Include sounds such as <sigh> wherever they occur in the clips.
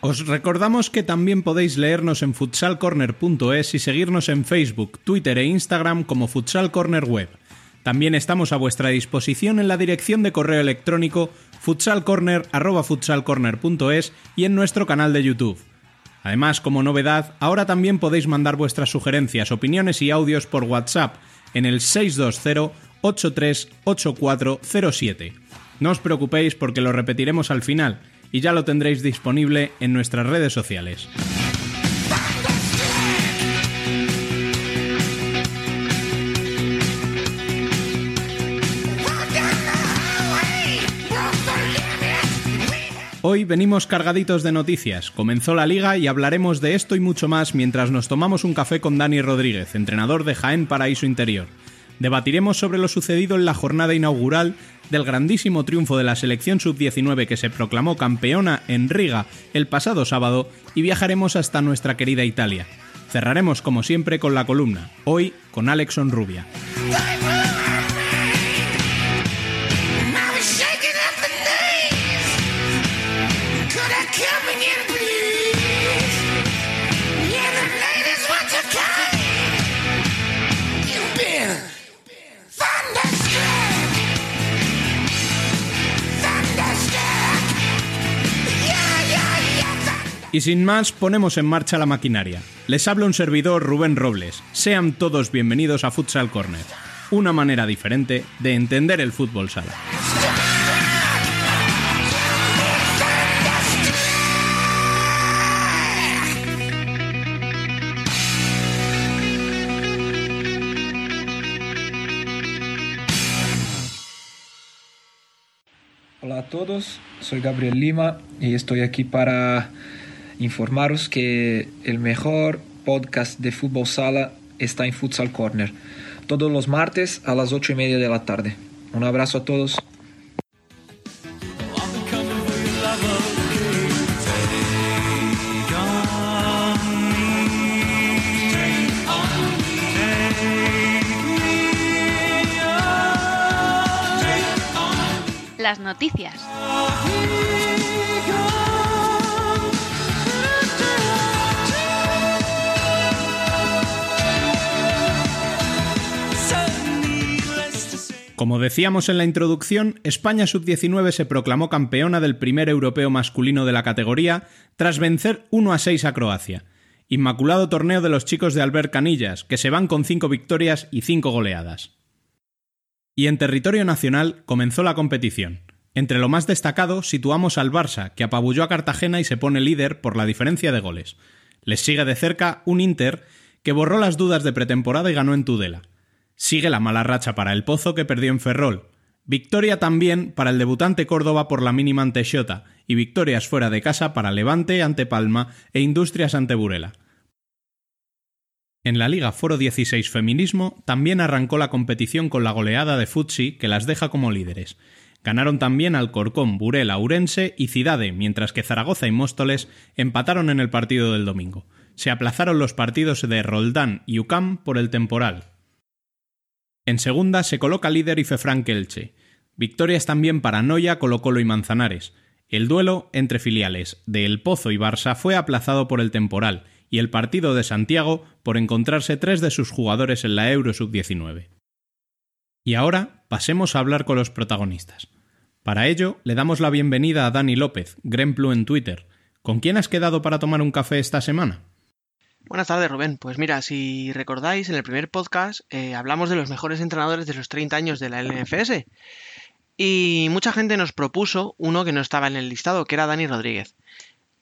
Os recordamos que también podéis leernos en futsalcorner.es y seguirnos en Facebook, Twitter e Instagram como Futsal Corner Web. También estamos a vuestra disposición en la dirección de correo electrónico futsalcorner.futsalcorner.es y en nuestro canal de YouTube. Además, como novedad, ahora también podéis mandar vuestras sugerencias, opiniones y audios por WhatsApp en el 620 838407. No os preocupéis porque lo repetiremos al final y ya lo tendréis disponible en nuestras redes sociales. Hoy venimos cargaditos de noticias. Comenzó la liga y hablaremos de esto y mucho más mientras nos tomamos un café con Dani Rodríguez, entrenador de Jaén Paraíso Interior. Debatiremos sobre lo sucedido en la jornada inaugural del grandísimo triunfo de la selección sub-19 que se proclamó campeona en Riga el pasado sábado y viajaremos hasta nuestra querida Italia. Cerraremos como siempre con la columna, hoy con Alexon Rubia. Y sin más, ponemos en marcha la maquinaria. Les habla un servidor Rubén Robles. Sean todos bienvenidos a Futsal Corner, una manera diferente de entender el fútbol sala. Hola a todos, soy Gabriel Lima y estoy aquí para informaros que el mejor podcast de fútbol sala está en Futsal Corner, todos los martes a las 8 y media de la tarde. Un abrazo a todos. Las noticias. Como decíamos en la introducción, España Sub-19 se proclamó campeona del primer europeo masculino de la categoría tras vencer 1 a 6 a Croacia. Inmaculado torneo de los chicos de Albert Canillas, que se van con 5 victorias y 5 goleadas. Y en territorio nacional comenzó la competición. Entre lo más destacado situamos al Barça, que apabulló a Cartagena y se pone líder por la diferencia de goles. Les sigue de cerca un Inter, que borró las dudas de pretemporada y ganó en Tudela. Sigue la mala racha para el Pozo que perdió en Ferrol. Victoria también para el debutante Córdoba por la mínima ante Xota y victorias fuera de casa para Levante ante Palma e Industrias ante Burela. En la Liga Foro 16 Feminismo también arrancó la competición con la goleada de Futsi que las deja como líderes. Ganaron también Alcorcón, Burela, Urense y Cidade, mientras que Zaragoza y Móstoles empataron en el partido del domingo. Se aplazaron los partidos de Roldán y UCAM por el temporal, en segunda se coloca líder Ifefranc Elche. Victorias también para Noya, Colo Colo y Manzanares. El duelo entre filiales de El Pozo y Barça fue aplazado por el temporal y el partido de Santiago por encontrarse tres de sus jugadores en la Euro Sub-19. Y ahora pasemos a hablar con los protagonistas. Para ello, le damos la bienvenida a Dani López, Grenplu en Twitter. ¿Con quién has quedado para tomar un café esta semana? Buenas tardes, Rubén. Pues mira, si recordáis, en el primer podcast eh, hablamos de los mejores entrenadores de los 30 años de la LNFS. Y mucha gente nos propuso uno que no estaba en el listado, que era Dani Rodríguez.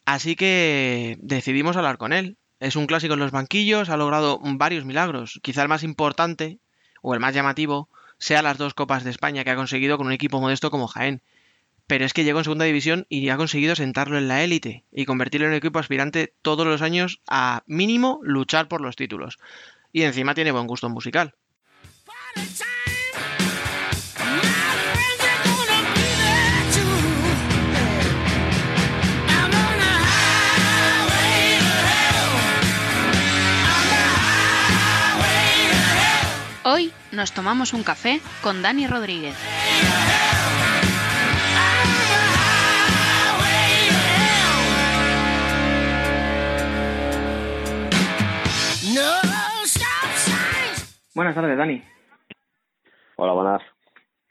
Así que decidimos hablar con él. Es un clásico en los banquillos, ha logrado varios milagros. Quizá el más importante, o el más llamativo, sea las dos Copas de España que ha conseguido con un equipo modesto como Jaén. Pero es que llegó en segunda división y ha conseguido sentarlo en la élite y convertirlo en un equipo aspirante todos los años a mínimo luchar por los títulos. Y encima tiene buen gusto musical. Hoy nos tomamos un café con Dani Rodríguez. Buenas tardes, Dani. Hola, buenas.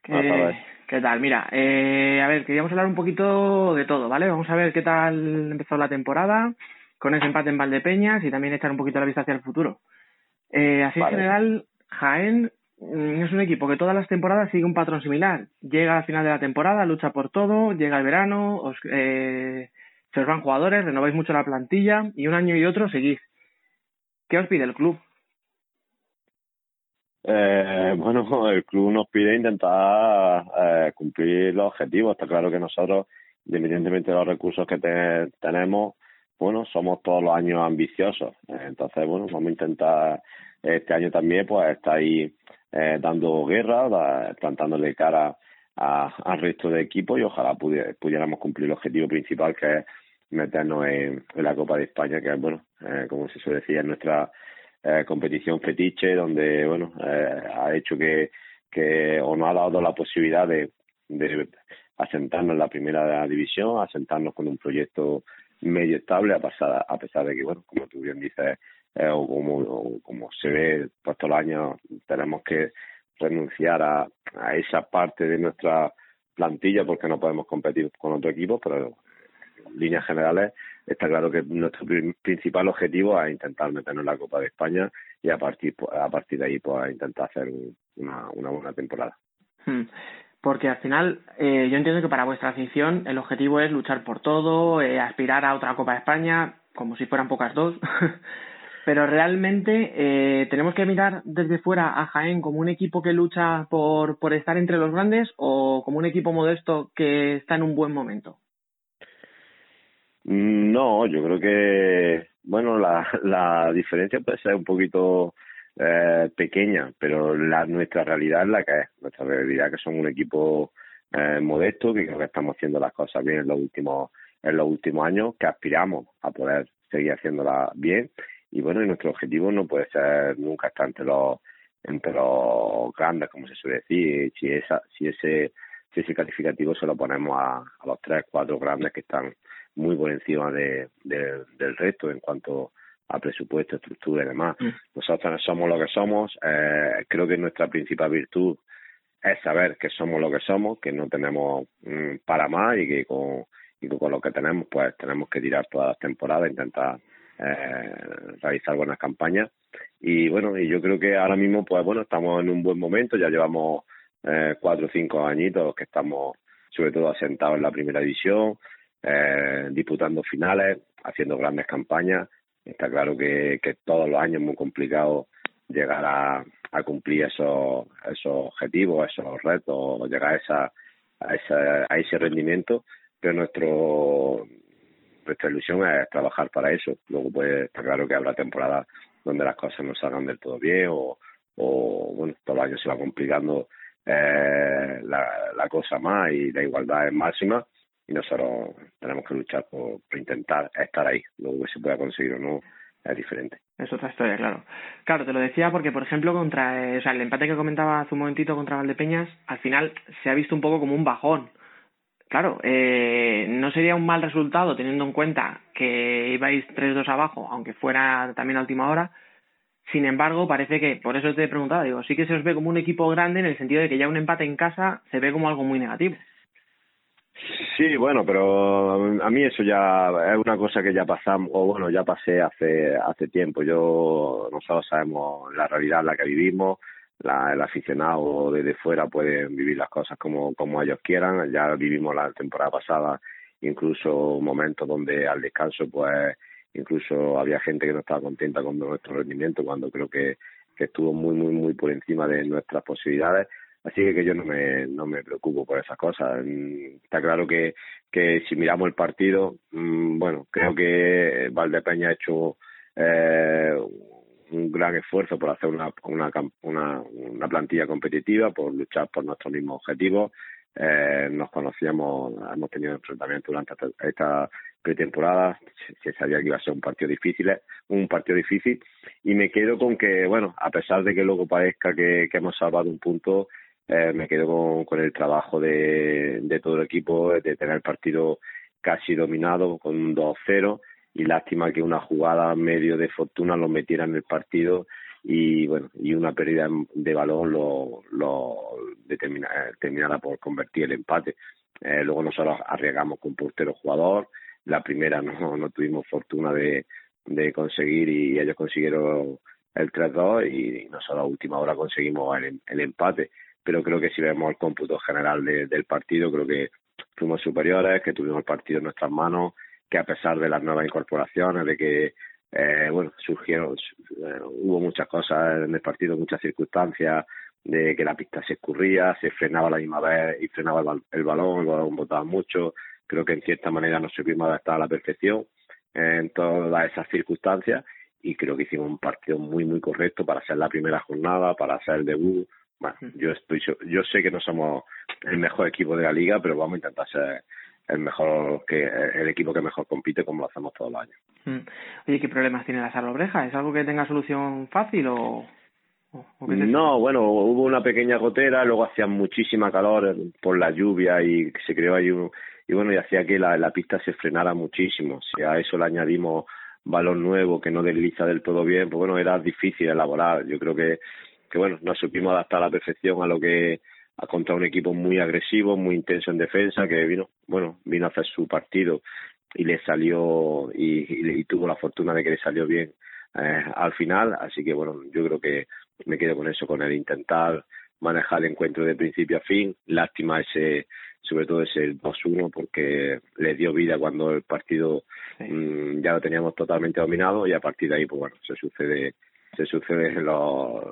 ¿Qué, ¿qué tal? Mira, eh, a ver, queríamos hablar un poquito de todo, ¿vale? Vamos a ver qué tal empezó la temporada, con ese empate en Valdepeñas y también echar un poquito la vista hacia el futuro. Eh, así en general, Jaén mm, es un equipo que todas las temporadas sigue un patrón similar. Llega al final de la temporada, lucha por todo, llega el verano, os, eh, se os van jugadores, renováis mucho la plantilla y un año y otro seguís. ¿Qué os pide el club? Eh, bueno, el club nos pide intentar eh, cumplir los objetivos. Está claro que nosotros, independientemente de los recursos que tenemos, bueno, somos todos los años ambiciosos. entonces, bueno, vamos a intentar este año también, pues, estar ahí eh, dando guerra, plantándole cara al resto de equipos y ojalá pudiéramos cumplir el objetivo principal que es meternos en, la Copa de España, que es, bueno, eh, como se suele decir, es nuestra eh, competición fetiche donde bueno eh, ha hecho que, que o nos ha dado la posibilidad de, asentarnos en la primera división, asentarnos con un proyecto medio estable a pesar, a pesar de que bueno como tú bien dices eh, o como como se ve todos los años tenemos que renunciar a, a esa parte de nuestra plantilla porque no podemos competir con otro equipo pero líneas generales está claro que nuestro principal objetivo es intentar meternos en la Copa de España y a partir a partir de ahí pues intentar hacer una, una buena temporada. Hmm. Porque al final eh, yo entiendo que para vuestra afición el objetivo es luchar por todo, eh, aspirar a otra Copa de España, como si fueran pocas dos. <laughs> Pero realmente eh, tenemos que mirar desde fuera a Jaén como un equipo que lucha por, por estar entre los grandes o como un equipo modesto que está en un buen momento. No, yo creo que, bueno, la, la diferencia puede ser un poquito eh, pequeña, pero la, nuestra realidad es la que es. Nuestra realidad que somos un equipo eh, modesto, que creo que estamos haciendo las cosas bien en los últimos, en los últimos años, que aspiramos a poder seguir haciéndolas bien. Y bueno, y nuestro objetivo no puede ser nunca estar entre los, entre los grandes, como se suele decir. Si, esa, si ese si ese calificativo se lo ponemos a, a los tres, cuatro grandes que están muy por encima de, del resto en cuanto a presupuesto, estructura y demás. Mm. Nosotros somos lo que somos. Eh, creo que nuestra principal virtud es saber que somos lo que somos, que no tenemos mm, para más y que con, y con lo que tenemos, pues tenemos que tirar todas las temporadas, intentar eh, realizar buenas campañas. Y bueno, y yo creo que ahora mismo, pues bueno, estamos en un buen momento, ya llevamos eh, cuatro o cinco añitos que estamos sobre todo asentados en la primera división, eh, disputando finales, haciendo grandes campañas. Está claro que, todos los años es muy complicado llegar a, cumplir esos, objetivos, esos retos, llegar a, esa, a, esa, a ese rendimiento, pero nuestro nuestra ilusión es trabajar para eso. Luego, pues, está claro que habrá temporadas donde las cosas no salgan del todo bien o, bueno, todos los años se va complicando eh, la cosa más y la igualdad es máxima y nosotros tenemos que luchar por, intentar estar ahí. Luego que se pueda conseguir o no es diferente. Es otra historia, claro. Claro, te lo decía porque, por ejemplo, contra eh, o sea, el empate que comentaba hace un momentito contra Valdepeñas, al final se ha visto un poco como un bajón. Claro, eh, no sería un mal resultado teniendo en cuenta que ibais 3-2 abajo, aunque fuera también a última hora. Sin embargo, parece que, por eso te he preguntado, digo, sí que se os ve como un equipo grande en el sentido de que ya un empate en casa se ve como algo muy negativo. Sí, bueno, pero a mí eso ya es una cosa que ya pasamos, o bueno, ya pasé hace hace tiempo. Yo nosotros sabemos la realidad en la que vivimos, la, el aficionado desde fuera puede vivir las cosas como como ellos quieran. Ya vivimos la temporada pasada incluso momentos donde al descanso pues incluso había gente que no estaba contenta con nuestro rendimiento cuando creo que, que estuvo muy muy muy por encima de nuestras posibilidades Así que, yo no me, no me preocupo por esas cosas. Mm, está claro que, que si miramos el partido, mm, bueno, creo que Valdepeña ha hecho eh, un gran esfuerzo por hacer una, una, una, una plantilla competitiva, por luchar por nuestros mismos objetivos. Eh, nos conocíamos, hemos tenido enfrentamientos durante esta pretemporada, se sabía que iba a ser un partido difícil, un partido difícil, y me quedo con que, bueno, a pesar de que luego parezca que hemos salvado un punto, eh, me quedo con, con el trabajo de, de todo el equipo, de tener el partido casi dominado con un 2-0 y lástima que una jugada medio de fortuna lo metiera en el partido y bueno y una pérdida de balón lo, lo determina, terminara por convertir el empate. Eh, luego nosotros arriesgamos con portero jugador. La primera no, no tuvimos fortuna de, de conseguir y ellos consiguieron el 3-2 y nosotros a última hora conseguimos el, el, empate pero creo que si vemos el cómputo general del partido creo que fuimos superiores que tuvimos el partido en nuestras manos que a pesar de las nuevas incorporaciones, de que eh, bueno surgieron, eh, hubo muchas cosas en el partido, muchas circunstancias, de que la pista se escurría, se frenaba la misma vez y frenaba el, balón, el balón botaba mucho. Creo que en cierta manera nos supimos adaptar a la perfección en todas esas circunstancias y creo que hicimos un partido muy muy correcto para ser la primera jornada, para hacer el debut. Bueno, yo estoy yo sé que no somos el mejor equipo de la liga, pero vamos a intentar ser el mejor que el equipo que mejor compite como lo hacemos todos los años. Oye, ¿qué problemas tiene la Salobreja? ¿Es algo que tenga solución fácil o, no, bueno, hubo una pequeña gotera, luego hacía muchísima calor por la lluvia y se creó ahí un, y bueno, y hacía que la, la pista se frenara muchísimo. Si a eso le añadimos balón nuevo que no desliza del todo bien, pues bueno, era difícil elaborar. Yo creo que, que bueno, nos supimos adaptar a la perfección a lo que a contra un equipo muy agresivo, muy intenso en defensa, que vino, bueno, vino a hacer su partido y le salió y, y, tuvo la fortuna de que le salió bien eh, al final, así que bueno, yo creo que me quedo con eso, con el intentar manejar el encuentro de principio a fin, lástima ese, sobre todo ese 2-1 porque le dio vida cuando el partido mm, ya lo teníamos totalmente dominado y a partir de ahí pues bueno, se sucede se suceden los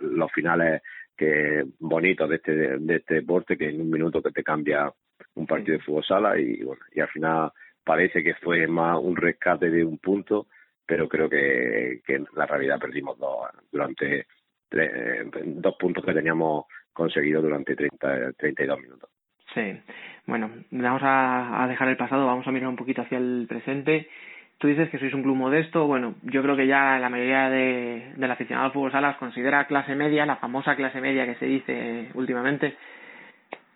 los finales que bonito de este, de este deporte que en un minuto que te cambia un partido de fútbol sala y bueno y al final parece que fue más un rescate de un punto pero creo que, que en la realidad perdimos dos durante dos puntos que teníamos conseguido durante 30, 32 minutos. Sí, bueno, vamos a, a dejar el pasado, vamos a mirar un poquito hacia el presente Tú dices que sois un club modesto, bueno, yo creo que ya la mayoría de, del aficionado al fútbol sala os considera clase media, la famosa clase media que se dice últimamente.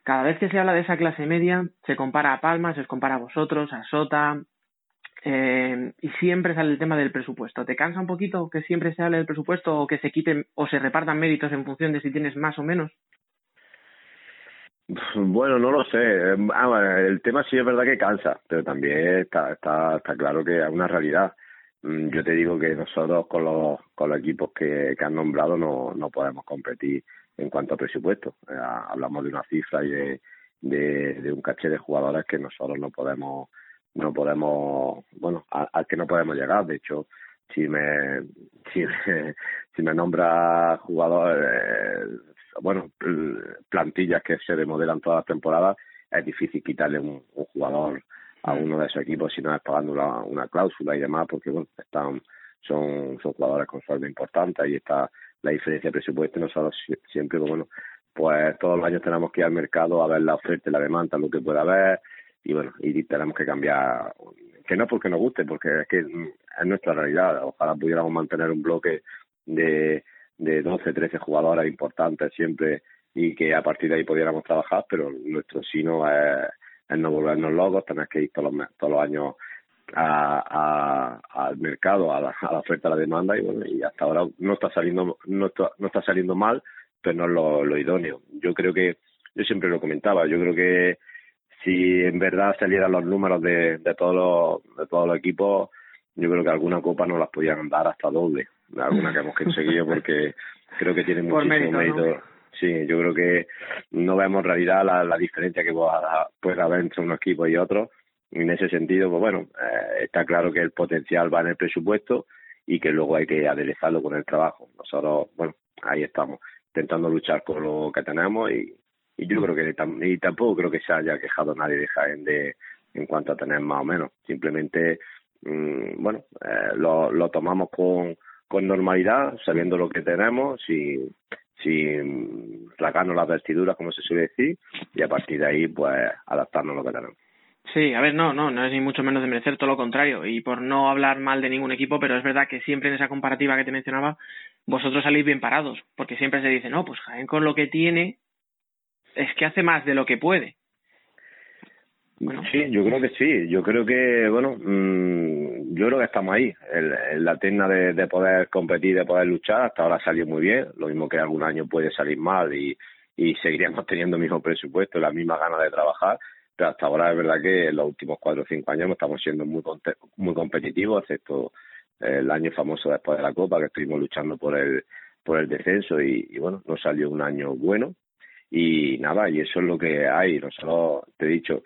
Cada vez que se habla de esa clase media, se compara a Palma, se os compara a vosotros, a Sota, eh, y siempre sale el tema del presupuesto. ¿Te cansa un poquito que siempre se hable del presupuesto o que se quiten o se repartan méritos en función de si tienes más o menos? Bueno, no lo sé. Ah, el tema sí es verdad que cansa, pero también está, está, está claro que es una realidad. Mm, yo te digo que nosotros con los, con los equipos que, que han nombrado no, no podemos competir en cuanto a presupuesto. Eh, hablamos de una cifra y de, un caché de jugadores que nosotros no podemos, no podemos, bueno, al que no podemos llegar. De hecho, si me, si me, <laughs> si me nombra jugador, eh, bueno, plantillas que se remodelan todas las temporadas, es difícil quitarle un, jugador a mm. uno de esos equipos si no es pagando una, una cláusula y demás, porque bueno, están son, son jugadores con sueldo importante y está la diferencia de presupuesto. Nosotros siempre, pues, bueno, pues todos los años tenemos que ir al mercado a ver la oferta y la demanda, lo que pueda haber, y bueno, y tenemos que cambiar, que no porque nos guste, porque es que es nuestra realidad. Ojalá pudiéramos mantener un bloque de de 12, 13 jugadores importantes siempre y que a partir de ahí pudiéramos trabajar, pero nuestro sino es, no volvernos locos, tener que ir todos los, todos los años a, al mercado, a la, a oferta, a la demanda y bueno, y hasta ahora no está saliendo, no está, no está saliendo mal, pero no es lo idóneo. Yo creo que, yo siempre lo comentaba, yo creo que si en verdad salieran los números de, de todos los, de todos los equipos, yo creo que alguna copa no las podían dar hasta doble alguna que hemos conseguido <laughs> porque creo que tiene muchísimo mérito. Sí, yo creo que no vemos en realidad la, la diferencia que puede haber entre un equipo y otro. En ese sentido, pues bueno, eh, está claro que el potencial va en el presupuesto y que luego hay que aderezarlo con el trabajo. Nosotros, bueno, ahí estamos. intentando luchar con lo que tenemos y, y yo creo que y tampoco creo que se haya quejado nadie de Jaén de en cuanto a tener más o menos simplemente mm, bueno eh, lo, lo tomamos con con normalidad sabiendo lo que tenemos sin sin rasgarnos las vestiduras como se suele decir y a partir de ahí pues adaptarnos a lo que tenemos Sí, a ver, no, no, no es ni mucho menos de merecer, todo lo contrario. Y por no hablar mal de ningún equipo, pero es verdad que siempre en esa comparativa que te mencionaba, vosotros salís bien parados, porque siempre se dice, no, pues Jaén con lo que tiene es que hace más de lo que puede. Sí, yo creo que sí. Yo creo que, bueno, mmm, yo creo que estamos ahí, en, la terna de, de, poder competir, de poder luchar. Hasta ahora salió muy bien. Lo mismo que algún año puede salir mal y, y seguiríamos <laughs> teniendo el mismo presupuesto, la misma ganas de trabajar. Pero hasta ahora es verdad que en los últimos cuatro o cinco años estamos siendo muy, muy competitivos, excepto el año famoso después de la Copa, que estuvimos luchando por el, por el descenso y, y bueno, nos salió un año bueno y nada, y eso es lo que hay. Nosotros, te he dicho,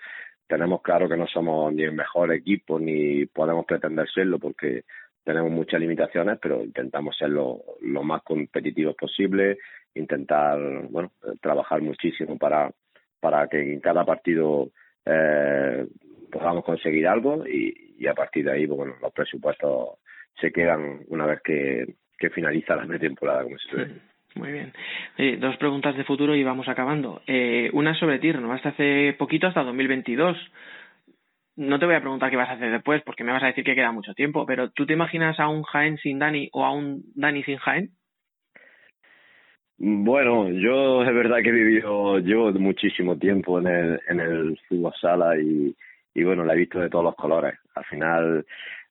tenemos claro que no somos ni el mejor equipo ni podemos pretender serlo porque tenemos muchas limitaciones, pero intentamos ser lo, lo más competitivos posible, intentar, bueno, trabajar muchísimo para, para que en cada partido eh, podamos conseguir algo. Y, y a partir de ahí, pues, bueno, los presupuestos se quedan una vez que, que finaliza la pretemporada, como se suele muy bien. dos preguntas de futuro y vamos acabando. Eh, una sobre ti, hasta hace poquito, hasta 2022. No te voy a preguntar qué vas a hacer después, porque me vas a decir que queda mucho tiempo, pero ¿tú te imaginas a un Jaén sin Dani o a un Dani sin Jaén? Bueno, yo es verdad que he vivido, llevo muchísimo tiempo en el, en el fútbol sala y, y bueno, la he visto de todos los colores. Al final,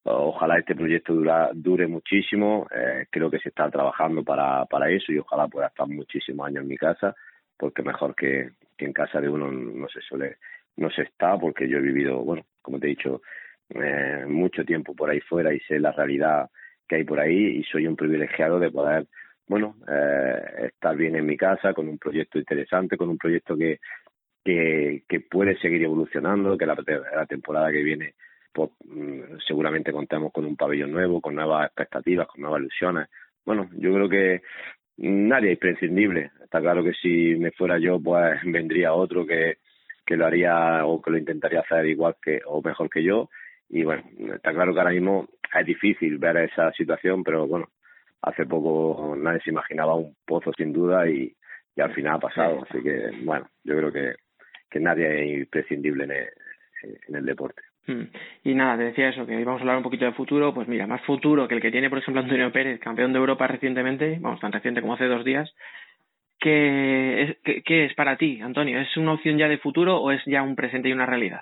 Ojalá este proyecto dura, dure muchísimo. Eh, creo que se está trabajando para, para eso y ojalá pueda estar muchísimos años en mi casa, porque mejor que, que en casa de uno no se suele, no se está, porque yo he vivido, bueno, como te he dicho, eh, mucho tiempo por ahí fuera y sé la realidad que hay por ahí y soy un privilegiado de poder, bueno, eh, estar bien en mi casa con un proyecto interesante, con un proyecto que, que, que puede seguir evolucionando, que la, la temporada que viene pues mm, seguramente contemos con un pabellón nuevo, con nuevas expectativas, con nuevas ilusiones. Bueno, yo creo que nadie es imprescindible. Está claro que si me fuera yo, pues <laughs> vendría otro que, que lo haría o que lo intentaría hacer igual que o mejor que yo. Y bueno, está claro que ahora mismo es difícil ver esa situación, pero bueno, hace poco nadie se imaginaba un pozo sin duda y, y al final ha pasado. Así que bueno, yo creo que, que nadie es imprescindible en el, en el deporte. Hmm. Y nada, te decía eso, que íbamos a hablar un poquito de futuro, pues mira, más futuro que el que tiene, por ejemplo, Antonio Pérez, campeón de Europa recientemente, vamos, tan reciente como hace dos días. ¿Qué es, qué, qué es para ti, Antonio? ¿Es una opción ya de futuro o es ya un presente y una realidad?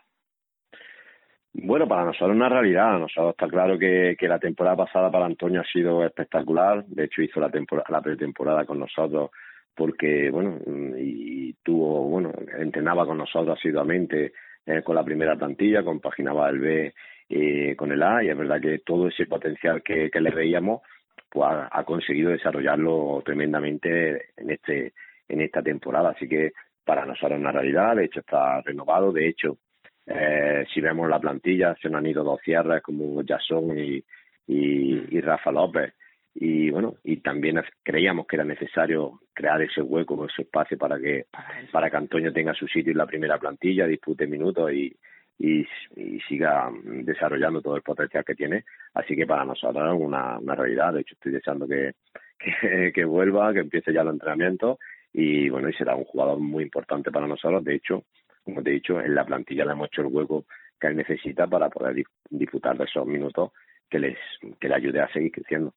Bueno, para nosotros es una realidad. Nosotros está claro que, que la temporada pasada para Antonio ha sido espectacular. De hecho, hizo la, temporada, la pretemporada con nosotros porque, bueno, y tuvo, bueno, entrenaba con nosotros asiduamente eh, con la primera plantilla, compaginaba el B eh, con el A y es verdad que todo ese potencial que, que le veíamos pues ha, conseguido desarrollarlo tremendamente en este en esta temporada. Así que para nosotros es una realidad de hecho está renovado. De hecho eh, si vemos la plantilla se nos han ido dos cierres como Jason y, y, y Rafa López y bueno y también creíamos que era necesario crear ese hueco ese espacio para que para que Antonio tenga su sitio en la primera plantilla dispute minutos y, y, y siga desarrollando todo el potencial que tiene. Así que para nosotros es una, una realidad. De hecho estoy deseando que, <laughs> que, que vuelva que empiece ya el entrenamiento y bueno y será un jugador muy importante para nosotros. De hecho como te he dicho en la plantilla le hemos hecho el hueco que él necesita para poder disfrutar de esos minutos que les que le ayude a seguir creciendo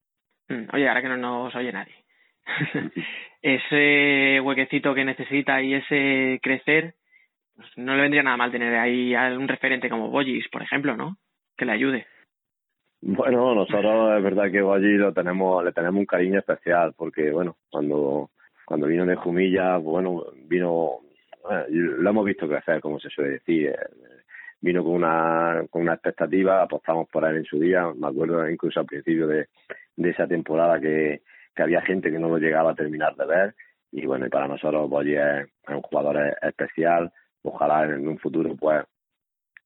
oye, ahora que no nos oye nadie. <laughs> ese huequecito que necesita y ese crecer, pues no le vendría nada mal tener ahí a un referente como Bollis, por ejemplo, ¿no? Que le ayude. Bueno, nosotros es verdad que Bollis lo tenemos, le tenemos un cariño especial porque, bueno, cuando cuando vino de Jumilla, bueno, vino, lo hemos visto crecer, como se suele decir, eh, vino con una, con una expectativa, apostamos por él en su día, me acuerdo incluso al principio de, de esa temporada que, que había gente que no lo llegaba a terminar de ver. Y bueno, y para nosotros Boyi es, un jugador especial, ojalá en un futuro pues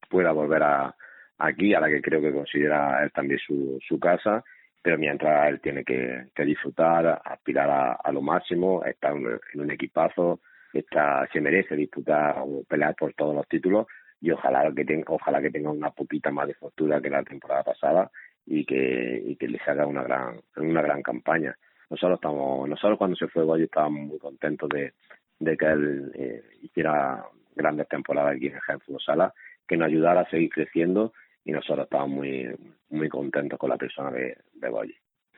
pueda volver a aquí, a la que creo que considera él también su, su casa. Pero mientras él tiene que, disfrutar, aspirar a, lo máximo, estar en un equipazo, está, se merece disputar o pelear por todos los títulos. Y ojalá que tenga, ojalá que tenga una poquita más de fortuna que la temporada pasada y que, y que les haga una gran, una gran campaña. Nosotros estamos, nosotros cuando se fue Goyo estábamos muy contentos de, de que él eh, hiciera grandes temporadas aquí en el Fútbol Sala, que nos ayudara a seguir creciendo y nosotros estamos muy, muy contentos con la persona de, de.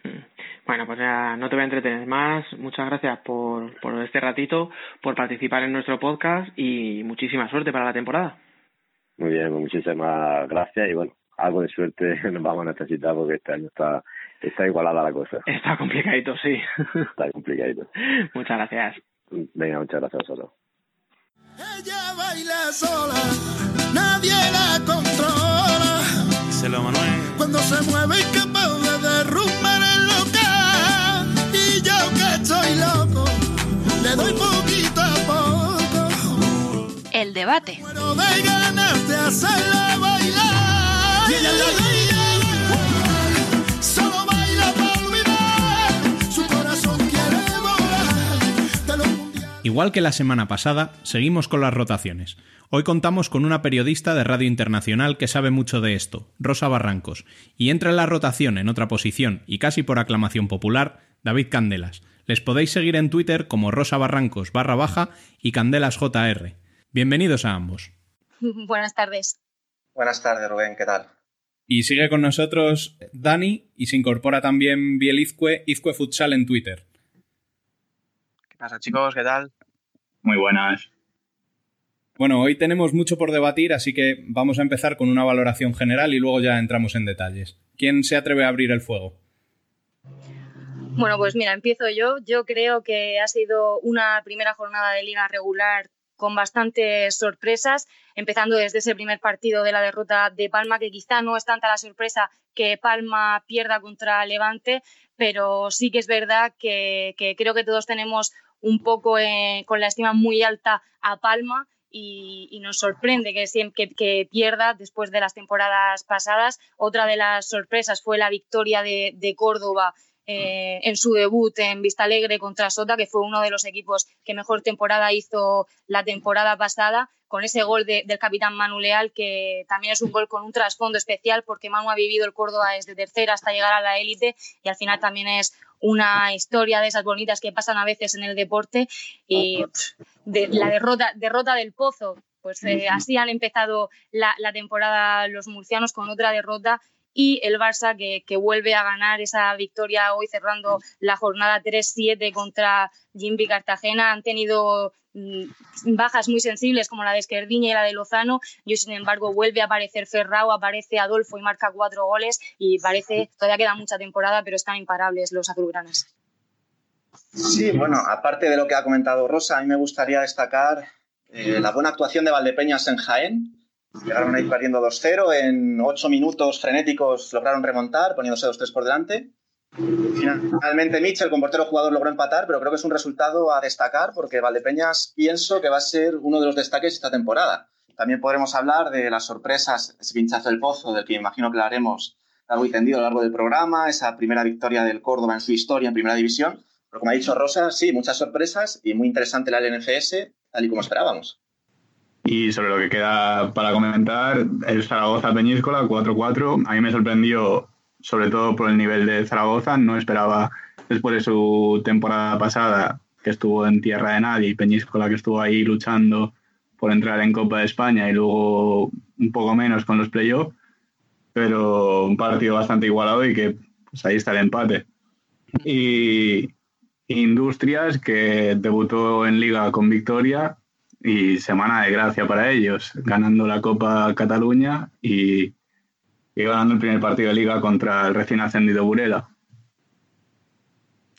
Hmm. Bueno, pues ya no te voy a entretener más. Muchas gracias por, por este ratito, por participar en nuestro podcast y muchísima suerte para la temporada. Muy bien, pues muchísimas gracias y bueno, algo de suerte <laughs> nos vamos a necesitar porque este año está, está igualada la cosa. Está complicadito, sí. <laughs> Está complicadito. muchas gracias. Venga, muchas gracias a vosotros. Ella baila sola, nadie la controla. Se lo Manuel. Cuando se mueve y capaz de derrumbar el local. Y yo que estoy loco, le doy poquito a poco. El debate. Muero de ganas de hacerla bailar. Igual que la semana pasada, seguimos con las rotaciones. Hoy contamos con una periodista de Radio Internacional que sabe mucho de esto, Rosa Barrancos, y entra en la rotación en otra posición y casi por aclamación popular, David Candelas. Les podéis seguir en Twitter como Rosa Barrancos barra baja y Candelas JR. Bienvenidos a ambos. <laughs> Buenas tardes. Buenas tardes, Rubén, ¿qué tal? Y sigue con nosotros Dani y se incorpora también Bielizque, Izcue Futsal en Twitter. ¿Qué pasa, chicos? ¿Qué tal? Muy buenas. Bueno, hoy tenemos mucho por debatir, así que vamos a empezar con una valoración general y luego ya entramos en detalles. ¿Quién se atreve a abrir el fuego? Bueno, pues mira, empiezo yo. Yo creo que ha sido una primera jornada de liga regular con bastantes sorpresas, empezando desde ese primer partido de la derrota de Palma, que quizá no es tanta la sorpresa que Palma pierda contra Levante, pero sí que es verdad que, creo que todos tenemos un poco eh, con la estima muy alta a Palma y, nos sorprende que, que, pierda después de las temporadas pasadas. Otra de las sorpresas fue la victoria de, Córdoba eh, en su debut en Vista Alegre contra Sota, que fue uno de los equipos que mejor temporada hizo la temporada pasada, con ese gol del capitán Manu Leal, que también es un gol con un trasfondo especial, porque Manu ha vivido el Córdoba desde tercera hasta llegar a la élite y al final también es una historia de esas bonitas que pasan a veces en el deporte y de, la derrota, derrota del Pozo. Pues eh, así han empezado la, la, temporada los murcianos con otra derrota y el Barça que, vuelve a ganar esa victoria hoy cerrando la jornada 3-7 contra Jimby Cartagena. Han tenido mm, bajas muy sensibles como la de Esquerdiña y la de Lozano. Yo, sin embargo, vuelve a aparecer Ferrao, aparece Adolfo y marca cuatro goles y parece, todavía queda mucha temporada, pero están imparables los azulgranas. Sí, bueno, aparte de lo que ha comentado Rosa, a mí me gustaría destacar eh, la buena actuación de Valdepeñas en Jaén, Llegaron ahí perdiendo 2-0, en 8 minutos frenéticos lograron remontar, poniéndose 2-3 por delante. Finalmente Mitchell, con portero jugador, logró empatar, pero creo que es un resultado a destacar porque Valdepeñas pienso que va a ser uno de los destaques esta temporada. También podremos hablar de las sorpresas, ese pinchazo del pozo, del que imagino que lo haremos largo y tendido a lo largo del programa, esa primera victoria del Córdoba en su historia en primera división. Pero como ha dicho Rosa, sí, muchas sorpresas y muy interesante la LNFS, tal y como esperábamos. Y sobre lo que queda para comentar, el Zaragoza Peñíscola 4-4. A mí me sorprendió, sobre todo por el nivel de Zaragoza. No esperaba, después de su temporada pasada, que estuvo en tierra de nadie, Peñíscola que estuvo ahí luchando por entrar en Copa de España y luego un poco menos con los playoffs. Pero un partido bastante igualado y que pues ahí está el empate. Y Industrias, que debutó en Liga con victoria, y semana de gracia para ellos, ganando la Copa Cataluña y, ganando el primer partido de liga contra el recién ascendido Burela.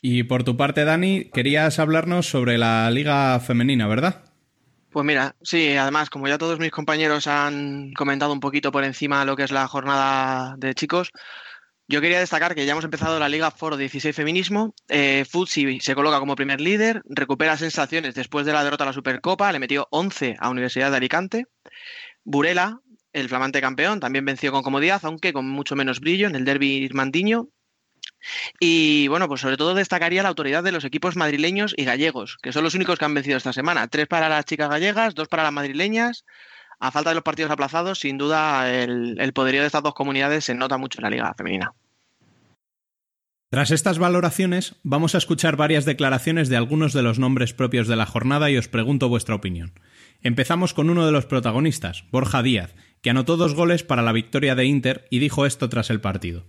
Y por tu parte, Dani, querías hablarnos sobre la liga femenina, ¿verdad? Pues mira, sí, además, como ya todos mis compañeros han comentado un poquito por encima lo que es la jornada de chicos, yo quería destacar que ya hemos empezado la Liga Foro 16 Feminismo. Eh, Futsi se coloca como primer líder, recupera sensaciones después de la derrota a la Supercopa, le metió 11 a Universidad de Alicante. Burela, el flamante campeón, también venció con comodidad, aunque con mucho menos brillo en el derby irmandiño. Y bueno, pues sobre todo destacaría la autoridad de los equipos madrileños y gallegos, que son los únicos que han vencido esta semana. Tres para las chicas gallegas, dos para las madrileñas. A falta de los partidos aplazados, sin duda el, poderío de estas dos comunidades se nota mucho en la liga femenina. Tras estas valoraciones, vamos a escuchar varias declaraciones de algunos de los nombres propios de la jornada y os pregunto vuestra opinión. Empezamos con uno de los protagonistas, Borja Díaz, que anotó dos goles para la victoria de Inter y dijo esto tras el partido.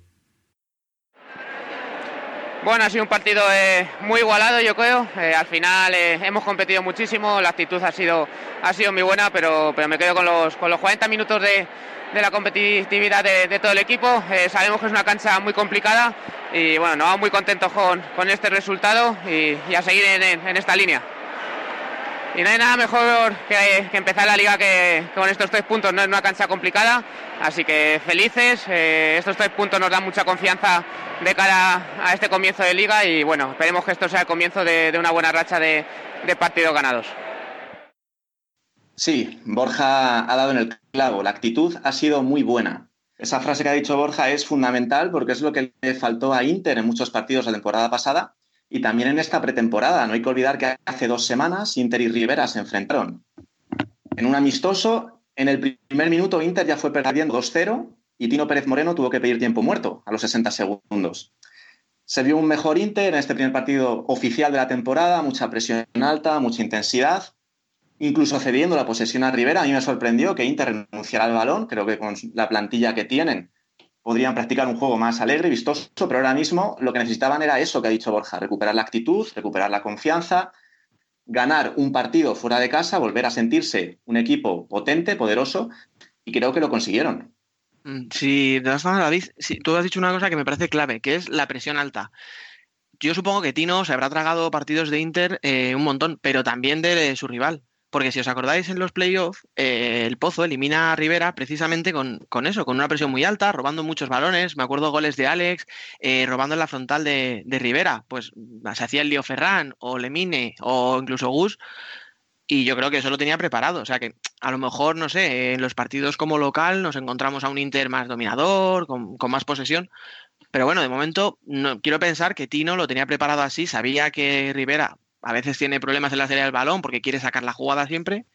Bueno, ha sido un partido eh, muy igualado, yo creo. Eh, al final eh, hemos competido muchísimo, la actitud ha sido, ha sido muy buena, pero, pero me quedo con los, con los 40 minutos de, de la competitividad de, todo el equipo. sabemos que es una cancha muy complicada y bueno, nos vamos muy contentos con, con este resultado y, y a seguir en, en, esta línea. Y no hay nada mejor que, empezar la liga que, con estos tres puntos. No es una cancha complicada, así que felices. estos tres puntos nos dan mucha confianza de cara a este comienzo de liga y bueno, esperemos que esto sea el comienzo de, de una buena racha de, de, partidos ganados. Sí, Borja ha dado en el clavo, la actitud ha sido muy buena. Esa frase que ha dicho Borja es fundamental porque es lo que le faltó a Inter en muchos partidos la temporada pasada y también en esta pretemporada. No hay que olvidar que hace dos semanas Inter y Rivera se enfrentaron. En un amistoso, en el primer minuto Inter ya fue perdiendo 2-0 y Tino Pérez Moreno tuvo que pedir tiempo muerto a los 60 segundos. Se vio un mejor Inter en este primer partido oficial de la temporada, mucha presión alta, mucha intensidad, incluso cediendo la posesión a Rivera. A mí me sorprendió que Inter renunciara al balón, creo que con la plantilla que tienen podrían practicar un juego más alegre y vistoso, pero ahora mismo lo que necesitaban era eso que ha dicho Borja, recuperar la actitud, recuperar la confianza, ganar un partido fuera de casa, volver a sentirse un equipo potente, poderoso, y creo que lo consiguieron. Mm, sí, de todas formas, David, sí, tú has dicho una cosa que me parece clave, que es la presión alta. Yo supongo que Tino se habrá tragado partidos de Inter eh, un montón, pero también de, de, su rival. Porque si os acordáis en los playoffs, eh, el Pozo elimina a Rivera precisamente con, con, eso, con una presión muy alta, robando muchos balones. Me acuerdo goles de Alex, eh, robando en la frontal de, Rivera. Pues se hacía el Lío Ferran, o Lemine, o incluso Gus. Y yo creo que eso lo tenía preparado. O sea que a lo mejor, no sé, en los partidos como local nos encontramos a un Inter más dominador, con, con más posesión. Pero bueno, de momento no, quiero pensar que Tino lo tenía preparado así, sabía que Rivera a veces tiene problemas en la serie del balón porque quiere sacar la jugada siempre.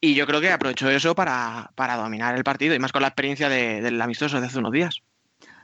Y yo creo que aprovechó eso para, para dominar el partido y más con la experiencia de, del amistoso de hace unos días.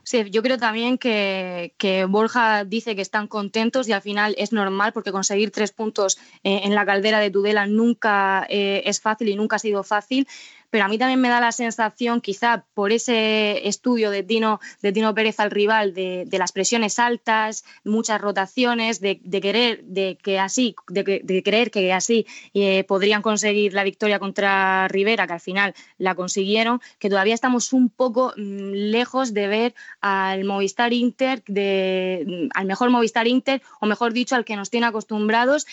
Sí, yo creo también que, que, Borja dice que están contentos y al final es normal porque conseguir tres puntos eh, en la caldera de Tudela nunca eh, es fácil y nunca ha sido fácil pero a mí también me da la sensación, quizá por ese estudio de Tino, de Tino Pérez al rival, de, de las presiones altas, muchas rotaciones, de, querer de que así, de, de creer que así eh, podrían conseguir la victoria contra Rivera, que al final la consiguieron, que todavía estamos un poco mmm, lejos de ver al Movistar Inter, de, al mejor Movistar Inter, o mejor dicho, al que nos tiene acostumbrados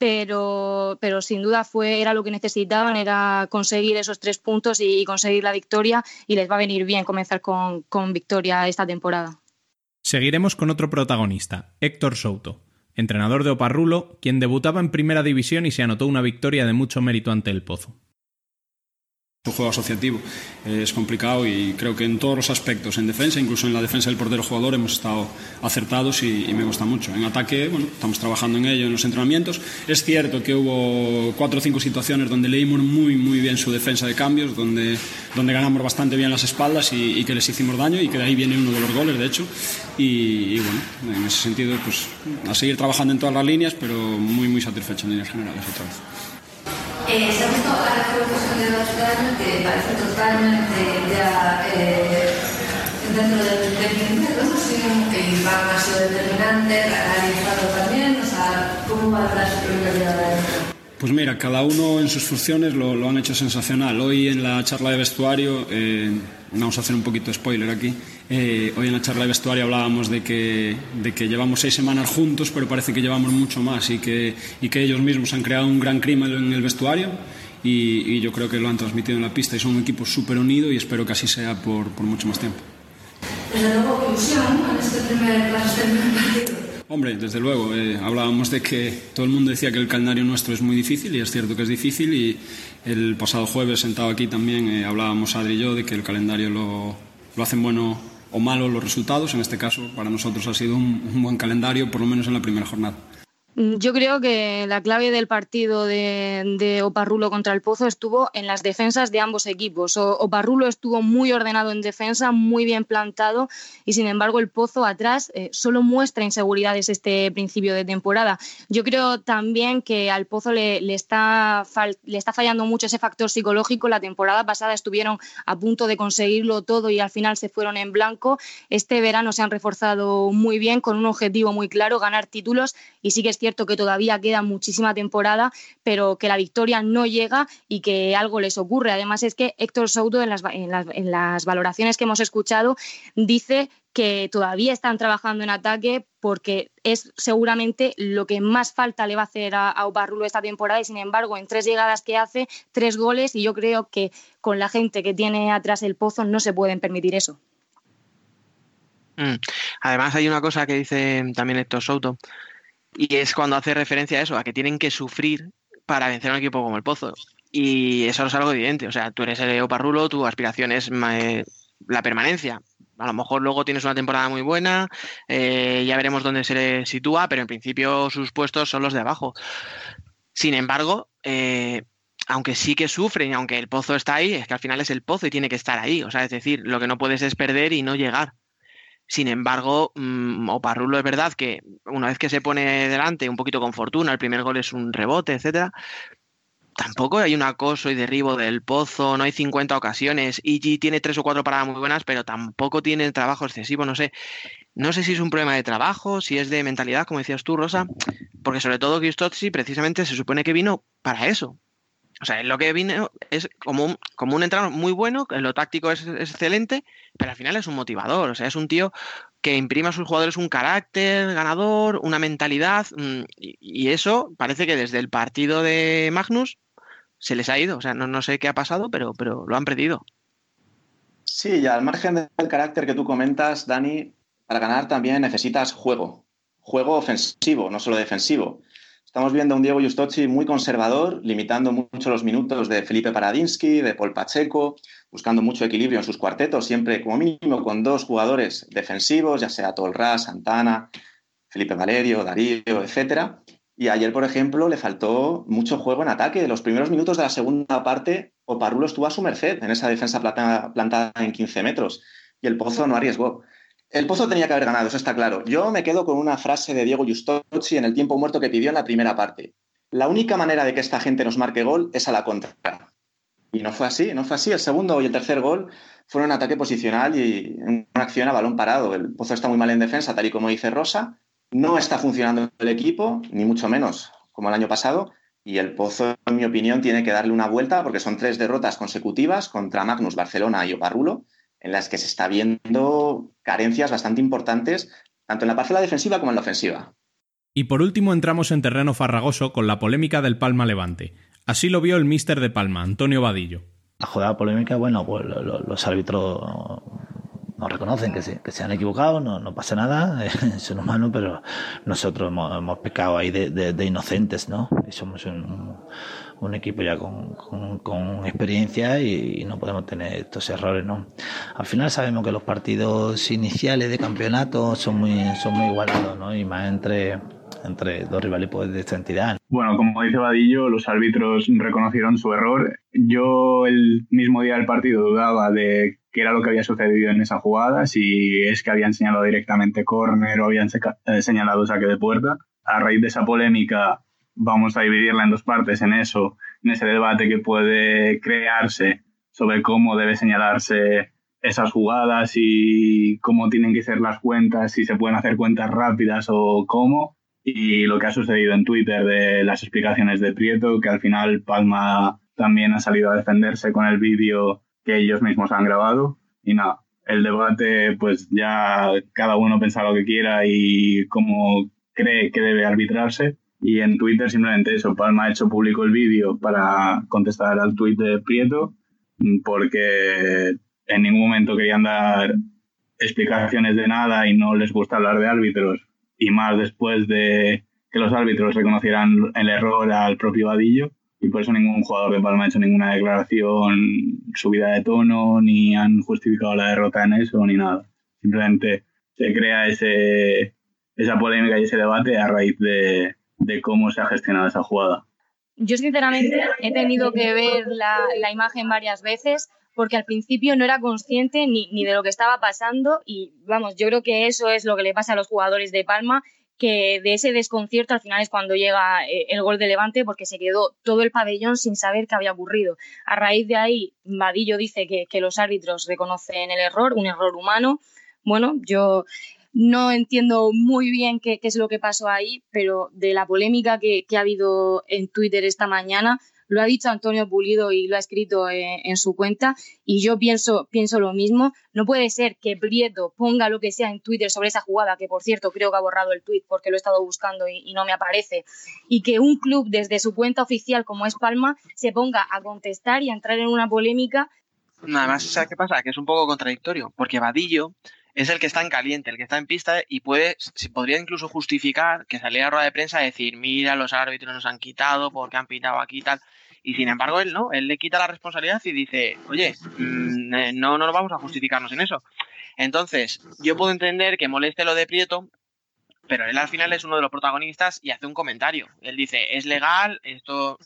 pero, pero sin duda fue, era lo que necesitaban, era conseguir esos tres puntos y, conseguir la victoria y les va a venir bien comenzar con, con victoria esta temporada. Seguiremos con otro protagonista, Héctor Souto, entrenador de Oparrulo, quien debutaba en primera división y se anotó una victoria de mucho mérito ante el Pozo. Un juego asociativo eh, es complicado y creo que en todos los aspectos, en defensa, incluso en la defensa del portero jugador, hemos estado acertados y, me gusta mucho. En ataque, bueno, estamos trabajando en ello en los entrenamientos. Es cierto que hubo cuatro o cinco situaciones donde leímos muy, muy bien su defensa de cambios, donde, donde ganamos bastante bien las espaldas y, y, que les hicimos daño y que de ahí viene uno de los goles, de hecho. Y, y bueno, en ese sentido, pues a seguir trabajando en todas las líneas, pero muy, muy satisfecho en líneas generales otra vez. Eh, se ha visto a la evolución de años que parece totalmente ya eh, dentro del rendimiento, ¿no? Sí, que Iván ha sido determinante, ha realizado también, o sea, ¿cómo va a su prioridad pues mira, cada uno en sus funciones lo, lo, han hecho sensacional. Hoy en la charla de vestuario, eh, vamos a hacer un poquito de spoiler aquí, eh, hoy en la charla de vestuario hablábamos de que, de que llevamos seis semanas juntos, pero parece que llevamos mucho más y que, y que ellos mismos han creado un gran clima en el vestuario. Y, y, yo creo que lo han transmitido en la pista y son un equipo súper unido y espero que así sea por, por mucho más tiempo. Desde luego, ilusión en este primer. Hombre, desde luego, eh, hablábamos de que todo el mundo decía que el calendario nuestro es muy difícil y es cierto que es difícil y el pasado jueves sentado aquí también eh, hablábamos Adri y yo de que el calendario lo, lo hacen bueno o malos los resultados. En este caso, para nosotros ha sido un buen calendario, por lo menos en la primera jornada. Mm, yo creo que la clave del partido de, Oparrulo contra el Pozo estuvo en las defensas de ambos equipos. Oparrulo estuvo muy ordenado en defensa, muy bien plantado y sin embargo el Pozo atrás eh, solo muestra inseguridades este principio de temporada. Yo creo también que al Pozo le, le, está, le está fallando mucho ese factor psicológico. La temporada pasada estuvieron a punto de conseguirlo todo y al final se fueron en blanco. Este verano se han reforzado muy bien con un objetivo muy claro, ganar títulos y sí que es cierto que todavía queda muchísima temporada, pero que la victoria no llega y que algo les ocurre. Además es que Héctor Souto en las, en las, valoraciones que hemos escuchado dice que todavía están trabajando en ataque porque es seguramente lo que más falta le va a hacer a, a Oparrulo esta temporada y sin embargo en tres llegadas que hace, tres goles y yo creo que con la gente que tiene atrás el pozo no se pueden permitir eso. Mm. Además hay una cosa que dice también Héctor Souto y es cuando hace referencia a eso, a que tienen que sufrir para vencer a un equipo como el Pozo. Y eso es algo evidente. O sea, tú eres el Oparrulo, tu aspiración es eh, la permanencia. A lo mejor luego tienes una temporada muy buena, eh, ya veremos dónde se sitúa, pero en principio sus puestos son los de abajo. Sin embargo, eh, aunque sí que sufren y aunque el pozo está ahí, es que al final es el pozo y tiene que estar ahí. O sea, es decir, lo que no puedes es perder y no llegar. Sin embargo, mmm, Oparrulo es verdad que una vez que se pone delante, un poquito con fortuna, el primer gol es un rebote, etcétera. Tampoco hay un acoso y derribo del pozo, no hay 50 ocasiones. Igi tiene tres o cuatro paradas muy buenas, pero tampoco tiene trabajo excesivo, no sé. No sé si es un problema de trabajo, si es de mentalidad, como decías tú, Rosa, porque sobre todo Gistozzi precisamente se supone que vino para eso, o sea, lo que vino es como un, como un entrenador muy bueno, lo táctico es, excelente, pero al final es un motivador. O sea, es un tío que imprime a sus jugadores un carácter ganador, una mentalidad, mm, y, eso parece que desde el partido de Magnus se les ha ido. O sea, no, no sé qué ha pasado, pero, pero lo han perdido. Sí, y al margen del carácter que tú comentas, Dani, para ganar también necesitas juego. Juego ofensivo, no solo defensivo. Estamos viendo a un Diego Justocci muy conservador, limitando mucho los minutos de Felipe Paradinsky, de Paul Pacheco, buscando mucho equilibrio en sus cuartetos, siempre como mínimo con dos jugadores defensivos, ya sea Tolra, Santana, Felipe Valerio, Darío, etc. Y ayer, por ejemplo, le faltó mucho juego en ataque. Los primeros minutos de la segunda parte, Oparrulo estuvo a su merced en esa defensa plantada en 15 metros y el Pozo no arriesgó. El Pozo tenía que haber ganado, eso está claro. Yo me quedo con una frase de Diego Justocci en el tiempo muerto que pidió en la primera parte. La única manera de que esta gente nos marque gol es a la contra. Y no fue así, no fue así. El segundo y el tercer gol fueron un ataque posicional y una acción a balón parado. El Pozo está muy mal en defensa, tal y como dice Rosa. No está funcionando el equipo, ni mucho menos como el año pasado. Y el Pozo, en mi opinión, tiene que darle una vuelta porque son tres derrotas consecutivas contra Magnus, Barcelona y Oparrulo en las que se está viendo carencias bastante importantes, tanto en la parcela defensiva como en la ofensiva. Y por último entramos en terreno farragoso con la polémica del Palma Levante. Así lo vio el míster de Palma, Antonio Vadillo. La jugada polémica, bueno, pues los árbitros nos reconocen que se, que se han equivocado, no, no pasa nada, <laughs> es humano, pero nosotros hemos, pecado ahí de, inocentes, ¿no? Y somos un, un equipo ya con, con, experiencia y, no podemos tener estos errores, ¿no? Al final sabemos que los partidos iniciales de campeonato son muy, son muy igualados, ¿no? Y más entre, entre dos rivales pues, de esta entidad. Bueno, como dice Vadillo, los árbitros reconocieron su error. Yo el mismo día del partido dudaba de qué era lo que había sucedido en esa jugada, si es que habían señalado directamente córner o habían eh, señalado saque de puerta. A raíz de esa polémica vamos a dividirla en dos partes en eso, en ese debate que puede crearse sobre cómo debe señalarse esas jugadas y cómo tienen que ser las cuentas, si se pueden hacer cuentas rápidas o cómo, y lo que ha sucedido en Twitter de las explicaciones de Prieto, que al final Palma también ha salido a defenderse con el vídeo que ellos mismos han grabado. Y nada, el debate, pues ya cada uno piensa lo que quiera y cómo cree que debe arbitrarse. Y en Twitter simplemente eso, Palma ha hecho público el vídeo para contestar al tweet de Prieto, porque en ningún momento querían dar explicaciones de nada y no les gusta hablar de árbitros, y más después de que los árbitros reconocieran el error al propio Vadillo, y por eso ningún jugador de Palma ha hecho ninguna declaración subida de tono, ni han justificado la derrota en eso, ni nada. Simplemente se crea ese, esa polémica y ese debate a raíz de, de cómo se ha gestionado esa jugada. Yo sinceramente he tenido que ver la, imagen varias veces porque al principio no era consciente ni, ni, de lo que estaba pasando y vamos, yo creo que eso es lo que le pasa a los jugadores de Palma, que de ese desconcierto al final es cuando llega eh, el gol de Levante porque se quedó todo el pabellón sin saber qué había ocurrido. A raíz de ahí, Vadillo dice que, que los árbitros reconocen el error, un error humano. Bueno, yo no entiendo muy bien qué, es lo que pasó ahí, pero de la polémica que, ha habido en Twitter esta mañana, lo ha dicho Antonio Pulido y lo ha escrito en, en, su cuenta, y yo pienso, pienso lo mismo. No puede ser que Prieto ponga lo que sea en Twitter sobre esa jugada, que por cierto creo que ha borrado el tweet porque lo he estado buscando y, y no me aparece, y que un club desde su cuenta oficial como es Palma se ponga a contestar y a entrar en una polémica. Nada más, ¿sabes qué pasa? Que es un poco contradictorio, porque Vadillo es el que está en caliente, el que está en pista y puede, se podría incluso justificar que saliera a rueda de prensa a decir, mira, los árbitros nos han quitado porque han pitado aquí y tal. Y sin embargo, él no, él le quita la responsabilidad y dice, oye, mmm, no, no nos vamos a justificarnos en eso. Entonces, yo puedo entender que moleste lo de Prieto, pero él al final es uno de los protagonistas y hace un comentario. Él dice, es legal, esto,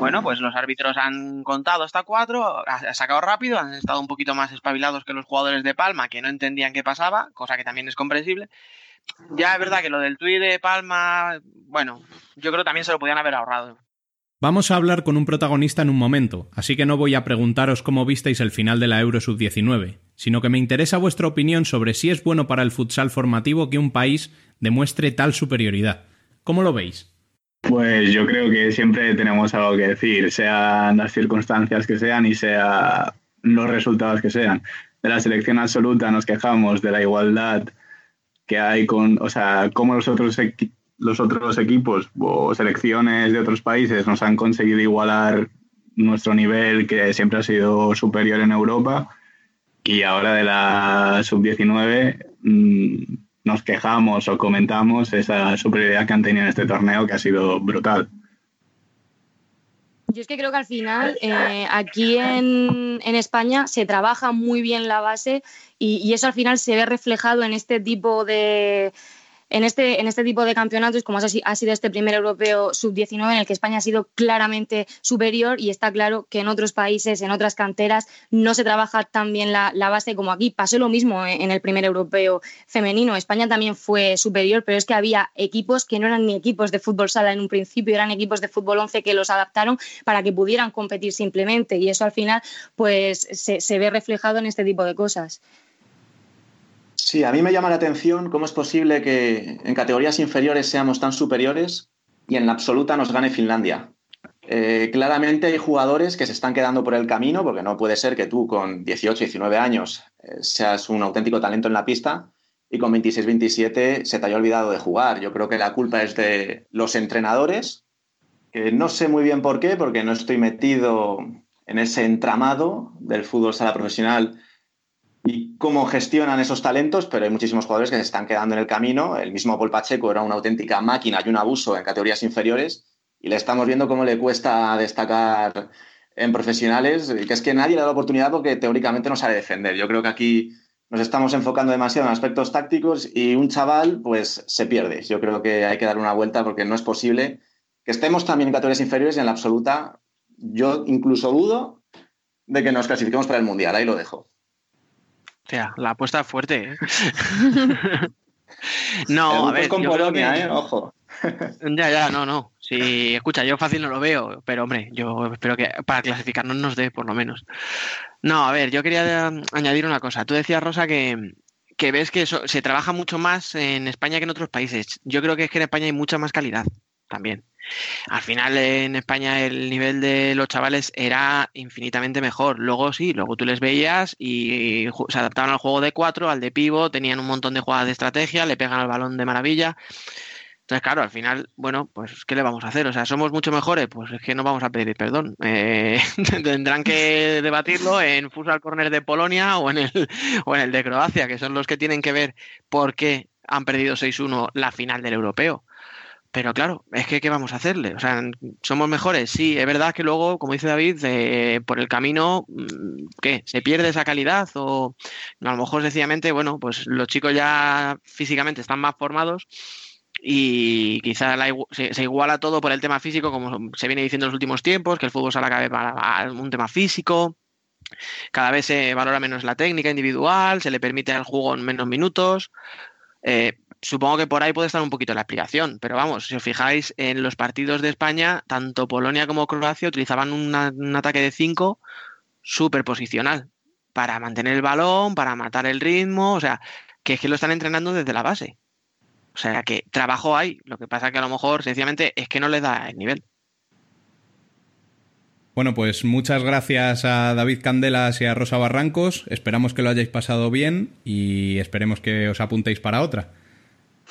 bueno, pues los árbitros han contado hasta cuatro, ha sacado rápido, han estado un poquito más espabilados que los jugadores de Palma, que no entendían qué pasaba, cosa que también es comprensible. Ya es verdad que lo del tuit de Palma, bueno, yo creo que también se lo podían haber ahorrado. Vamos a hablar con un protagonista en un momento, así que no voy a preguntaros cómo visteis el final de la Euro Sub-19, sino que me interesa vuestra opinión sobre si es bueno para el futsal formativo que un país demuestre tal superioridad. ¿Cómo lo veis? Pues yo creo que siempre tenemos algo que decir, sean las circunstancias que sean y sean los resultados que sean. De la selección absoluta nos quejamos de la igualdad que hay con, o sea, cómo los otros, los otros equipos o selecciones de otros países nos han conseguido igualar nuestro nivel que siempre ha sido superior en Europa y ahora de la sub-19 mmm, nos quejamos o comentamos esa superioridad que han tenido en este torneo que ha sido brutal. Yo es que creo que al final eh, aquí en, en, España se trabaja muy bien la base y, y, eso al final se ve reflejado en este tipo de, en este, en este tipo de campeonatos, como ha sido este primer europeo sub-19, en el que España ha sido claramente superior y está claro que en otros países, en otras canteras, no se trabaja tan bien la, base como aquí. Pasó lo mismo en el primer europeo femenino. España también fue superior, pero es que había equipos que no eran ni equipos de fútbol sala en un principio, eran equipos de fútbol 11 que los adaptaron para que pudieran competir simplemente. Y eso al final pues se ve reflejado en este tipo de cosas. Sí, a mí me llama la atención cómo es posible que en categorías inferiores seamos tan superiores y en la absoluta nos gane Finlandia. Eh, claramente hay jugadores que se están quedando por el camino porque no puede ser que tú con 18, 19 años eh, seas un auténtico talento en la pista y con 26, 27 se te haya olvidado de jugar. Yo creo que la culpa es de los entrenadores, que no sé muy bien por qué, porque no estoy metido en ese entramado del fútbol sala profesional y cómo gestionan esos talentos, pero hay muchísimos jugadores que se están quedando en el camino. El mismo Paul Pacheco era una auténtica máquina y un abuso en categorías inferiores y le estamos viendo cómo le cuesta destacar en profesionales, que es que nadie le da la oportunidad porque teóricamente no sabe defender. Yo creo que aquí nos estamos enfocando demasiado en aspectos tácticos y un chaval pues se pierde. Yo creo que hay que dar una vuelta porque no es posible que estemos también en categorías inferiores y en la absoluta yo incluso dudo de que nos clasifiquemos para el Mundial. Ahí lo dejo. O sea, la apuesta es fuerte. ¿eh? <laughs> no, a ver. Con Polonia, que... ¿eh? Ojo. <laughs> ya, ya, no, no. Sí, escucha, yo fácil no lo veo, pero hombre, yo espero que para clasificarnos nos dé, por lo menos. No, a ver, yo quería añadir una cosa. Tú decías, Rosa, que, que ves que eso, se trabaja mucho más en España que en otros países. Yo creo que es que en España hay mucha más calidad también. Al final en España el nivel de los chavales era infinitamente mejor. Luego sí, luego tú les veías y se adaptaban al juego de cuatro, al de pivo, tenían un montón de jugadas de estrategia, le pegan al balón de maravilla. Entonces, claro, al final, bueno, pues ¿qué le vamos a hacer? O sea, ¿somos mucho mejores? Pues es que no vamos a pedir perdón. <laughs> Eh, <laughs> tendrán que debatirlo en Futsal Corner de Polonia o en, el, o en el de Croacia, que son los que tienen que ver por qué han perdido 6-1 la final del europeo Pero claro, es que ¿qué vamos a hacerle? O sea, somos mejores, sí, es verdad que luego, como dice David, eh, por el camino, mm, ¿qué? ¿Se pierde esa calidad? O a lo mejor sencillamente, bueno, pues los chicos ya físicamente están más formados y quizá se, iguala todo por el tema físico, como se viene diciendo en los últimos tiempos, que el fútbol sale vez para un tema físico, cada vez se valora menos la técnica individual, se le permite al juego en menos minutos. Eh, supongo que por ahí puede estar un poquito la explicación, pero vamos, si os fijáis en los partidos de España, tanto Polonia como Croacia utilizaban un ataque de 5 súper posicional para mantener el balón, para matar el ritmo, o sea, que es que lo están entrenando desde la base. O sea, que trabajo hay, lo que pasa que a lo mejor sencillamente es que no les da el nivel. Bueno, pues muchas gracias a David Candelas y a Rosa Barrancos. Esperamos que lo hayáis pasado bien y esperemos que os apuntéis para otra.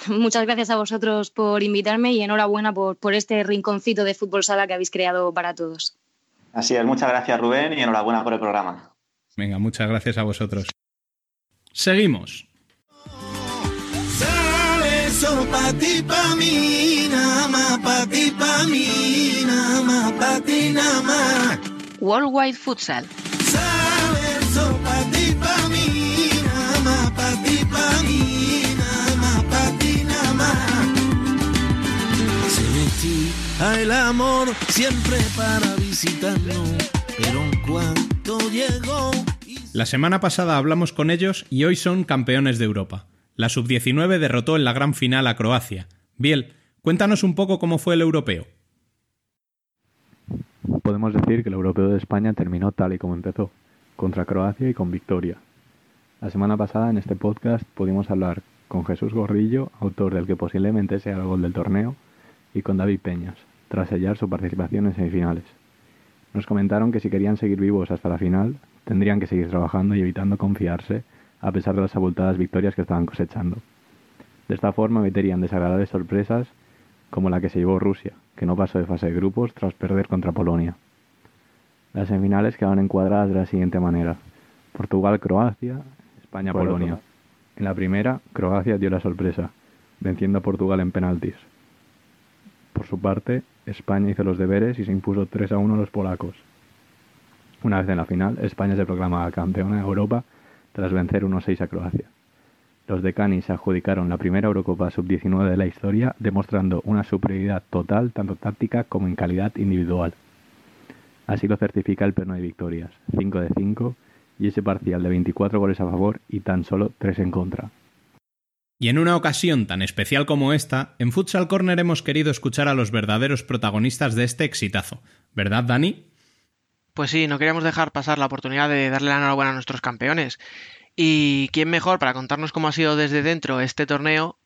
Muchas gracias a vosotros por invitarme y enhorabuena por, por este rinconcito de fútbol sala que habéis creado para todos. Así es, muchas gracias Rubén y enhorabuena por el programa. Venga, muchas gracias a vosotros. Seguimos. Worldwide Futsal. El amor siempre para visitarnos, pero cuando llegó... La semana pasada hablamos con ellos y hoy son campeones de Europa. La sub-19 derrotó en la gran final a Croacia. Biel, cuéntanos un poco cómo fue el europeo. Podemos decir que el europeo de España terminó tal y como empezó, contra Croacia y con victoria. La semana pasada en este podcast pudimos hablar con Jesús Gorrillo, autor del que posiblemente sea el gol del torneo, y con David Peñas, tras sellar su participación en semifinales. Nos comentaron que si querían seguir vivos hasta la final, tendrían que seguir trabajando y evitando confiarse a pesar de las abultadas victorias que estaban cosechando. De esta forma meterían desagradables sorpresas como la que se llevó Rusia, que no pasó de fase de grupos tras perder contra Polonia. Las semifinales quedaron encuadradas de la siguiente manera. Portugal-Croacia, España-Polonia. En la primera, Croacia dio la sorpresa, venciendo a Portugal en penaltis. Por su parte, España hizo los deberes y se impuso 3 a 1 a los polacos. Una vez en la final, España se proclamaba campeona de Europa tras vencer 1-6 a Croacia. Los de Canis adjudicaron la primera Eurocopa sub-19 de la historia, demostrando una superioridad total tanto táctica como en calidad individual. Así lo certifica el pleno de victorias, 5 de 5, y ese parcial de 24 goles a favor y tan solo 3 en contra. Y en una ocasión tan especial como esta, en Futsal Corner hemos querido escuchar a los verdaderos protagonistas de este exitazo. ¿Verdad, Dani? Pues sí, no queríamos dejar pasar la oportunidad de darle la enhorabuena a nuestros campeones. Y quién mejor para contarnos cómo ha sido desde dentro este torneo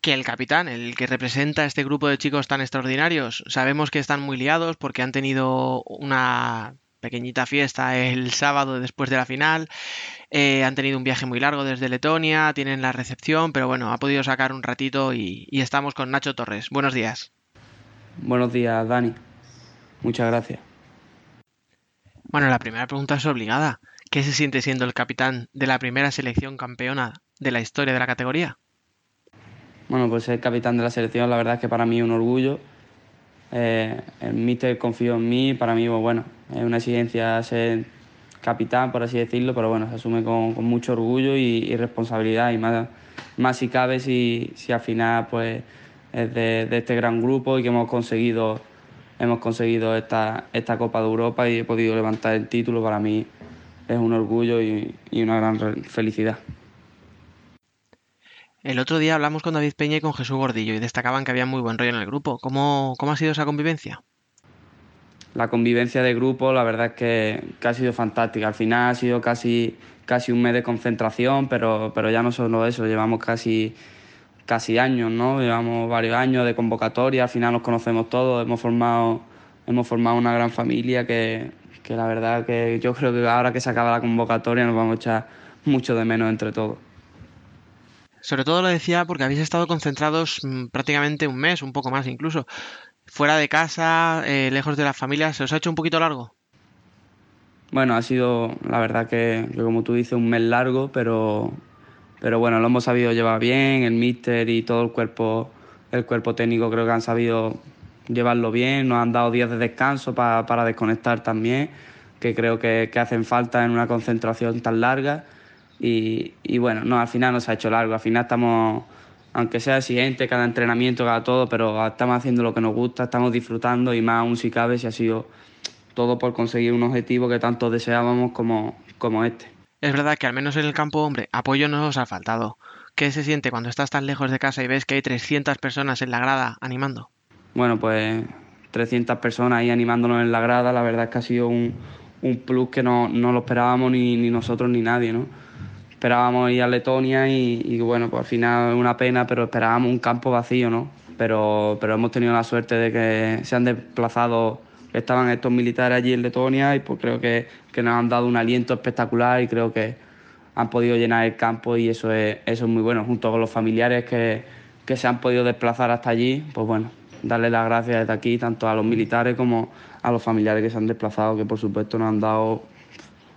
que el capitán, el que representa a este grupo de chicos tan extraordinarios. Sabemos que están muy liados porque han tenido una pequeñita fiesta el sábado después de la final. Eh, han tenido un viaje muy largo desde Letonia, tienen la recepción, pero bueno, ha podido sacar un ratito y, y estamos con Nacho Torres. Buenos días. Buenos días, Dani. Muchas gracias. Bueno, la primera pregunta es obligada. ¿Qué se siente siendo el capitán de la primera selección campeona de la historia de la categoría? Bueno, pues ser capitán de la selección, la verdad es que para mí es un orgullo. Eh, el míster confió en mí, para mí, pues, bueno, una exigencia ser capitán, por así decirlo, pero bueno, se asume con, mucho orgullo y, responsabilidad y más, más si cabe si, si al final pues es de, este gran grupo y que hemos conseguido hemos conseguido esta, esta Copa de Europa y he podido levantar el título, para mí es un orgullo y, una gran felicidad. El otro día hablamos con David Peña y con Jesús Gordillo y destacaban que había muy buen rollo en el grupo. ¿Cómo, cómo ha sido esa convivencia? La convivencia de grupo, la verdad es que, ha sido fantástica. Al final ha sido casi, casi un mes de concentración, pero, pero ya no solo eso, llevamos casi casi años, ¿no? Llevamos varios años de convocatoria, al final nos conocemos todos, hemos formado, hemos formado una gran familia que, que la verdad que yo creo que ahora que se acaba la convocatoria nos vamos a echar mucho de menos entre todos. Sobre todo lo decía porque habéis estado concentrados mm, prácticamente un mes, un poco más incluso, fuera de casa, eh, lejos de la familia. ¿Se os ha hecho un poquito largo? Bueno, ha sido la verdad que, como tú dices, un mes largo, pero, pero bueno, lo hemos sabido llevar bien, el míster y todo el cuerpo el cuerpo técnico creo que han sabido llevarlo bien, nos han dado días de descanso para desconectar también, que creo que, que, hacen falta en una concentración tan larga. Y, y, bueno, no, al final nos ha hecho largo, al final estamos, aunque sea exigente cada entrenamiento, cada todo, pero estamos haciendo lo que nos gusta, estamos disfrutando y más aún si cabe, si ha sido todo por conseguir un objetivo que tanto deseábamos como, como este. Es verdad que al menos en el campo, hombre, apoyo no nos ha faltado. ¿Qué se siente cuando estás tan lejos de casa y ves que hay 300 personas en la grada animando? Bueno, pues 300 personas ahí animándonos en la grada, la verdad es que ha sido un, un plus que no, no lo esperábamos ni, ni, nosotros ni nadie, ¿no? Esperábamos ir a Letonia y, bueno, pues al final es una pena, pero esperábamos un campo vacío, ¿no? Pero, pero hemos tenido la suerte de que se han desplazado estaban estos militares allí en Letonia y pues creo que, que, nos han dado un aliento espectacular y creo que han podido llenar el campo y eso es, eso es muy bueno, junto con los familiares que, que se han podido desplazar hasta allí, pues bueno, darle las gracias desde aquí tanto a los militares como a los familiares que se han desplazado, que por supuesto nos han dado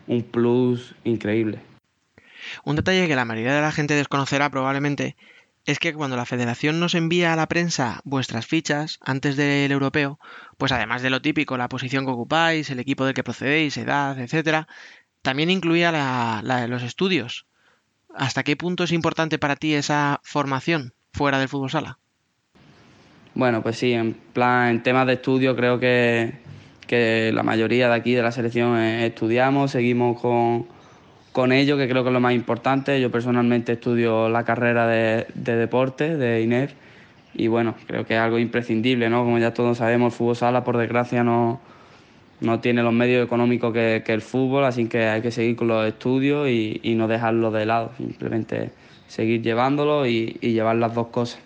un plus increíble. Un detalle que la mayoría de la gente desconocerá probablemente es que cuando la federación nos envía a la prensa vuestras fichas antes del europeo, pues además de lo típico, la posición que ocupáis, el equipo del que procedéis, edad, etcétera, también incluía la, los estudios. ¿Hasta qué punto es importante para ti esa formación fuera del fútbol sala? Bueno, pues sí, en plan, en temas de estudio creo que, que la mayoría de aquí de la selección estudiamos, seguimos con, con ello, que creo que es lo más importante. Yo personalmente estudio la carrera de, de deporte de INEF y bueno, creo que es algo imprescindible, ¿no? Como ya todos sabemos, el fútbol sala, por desgracia, no, no tiene los medios económicos que, que, el fútbol, así que hay que seguir con los estudios y, y no dejarlo de lado, simplemente seguir llevándolo y, y, llevar las dos cosas.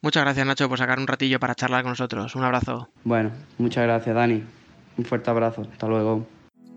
Muchas gracias Nacho por sacar un ratillo para charlar con nosotros. Un abrazo. Bueno, muchas gracias Dani. Un fuerte abrazo. Hasta luego.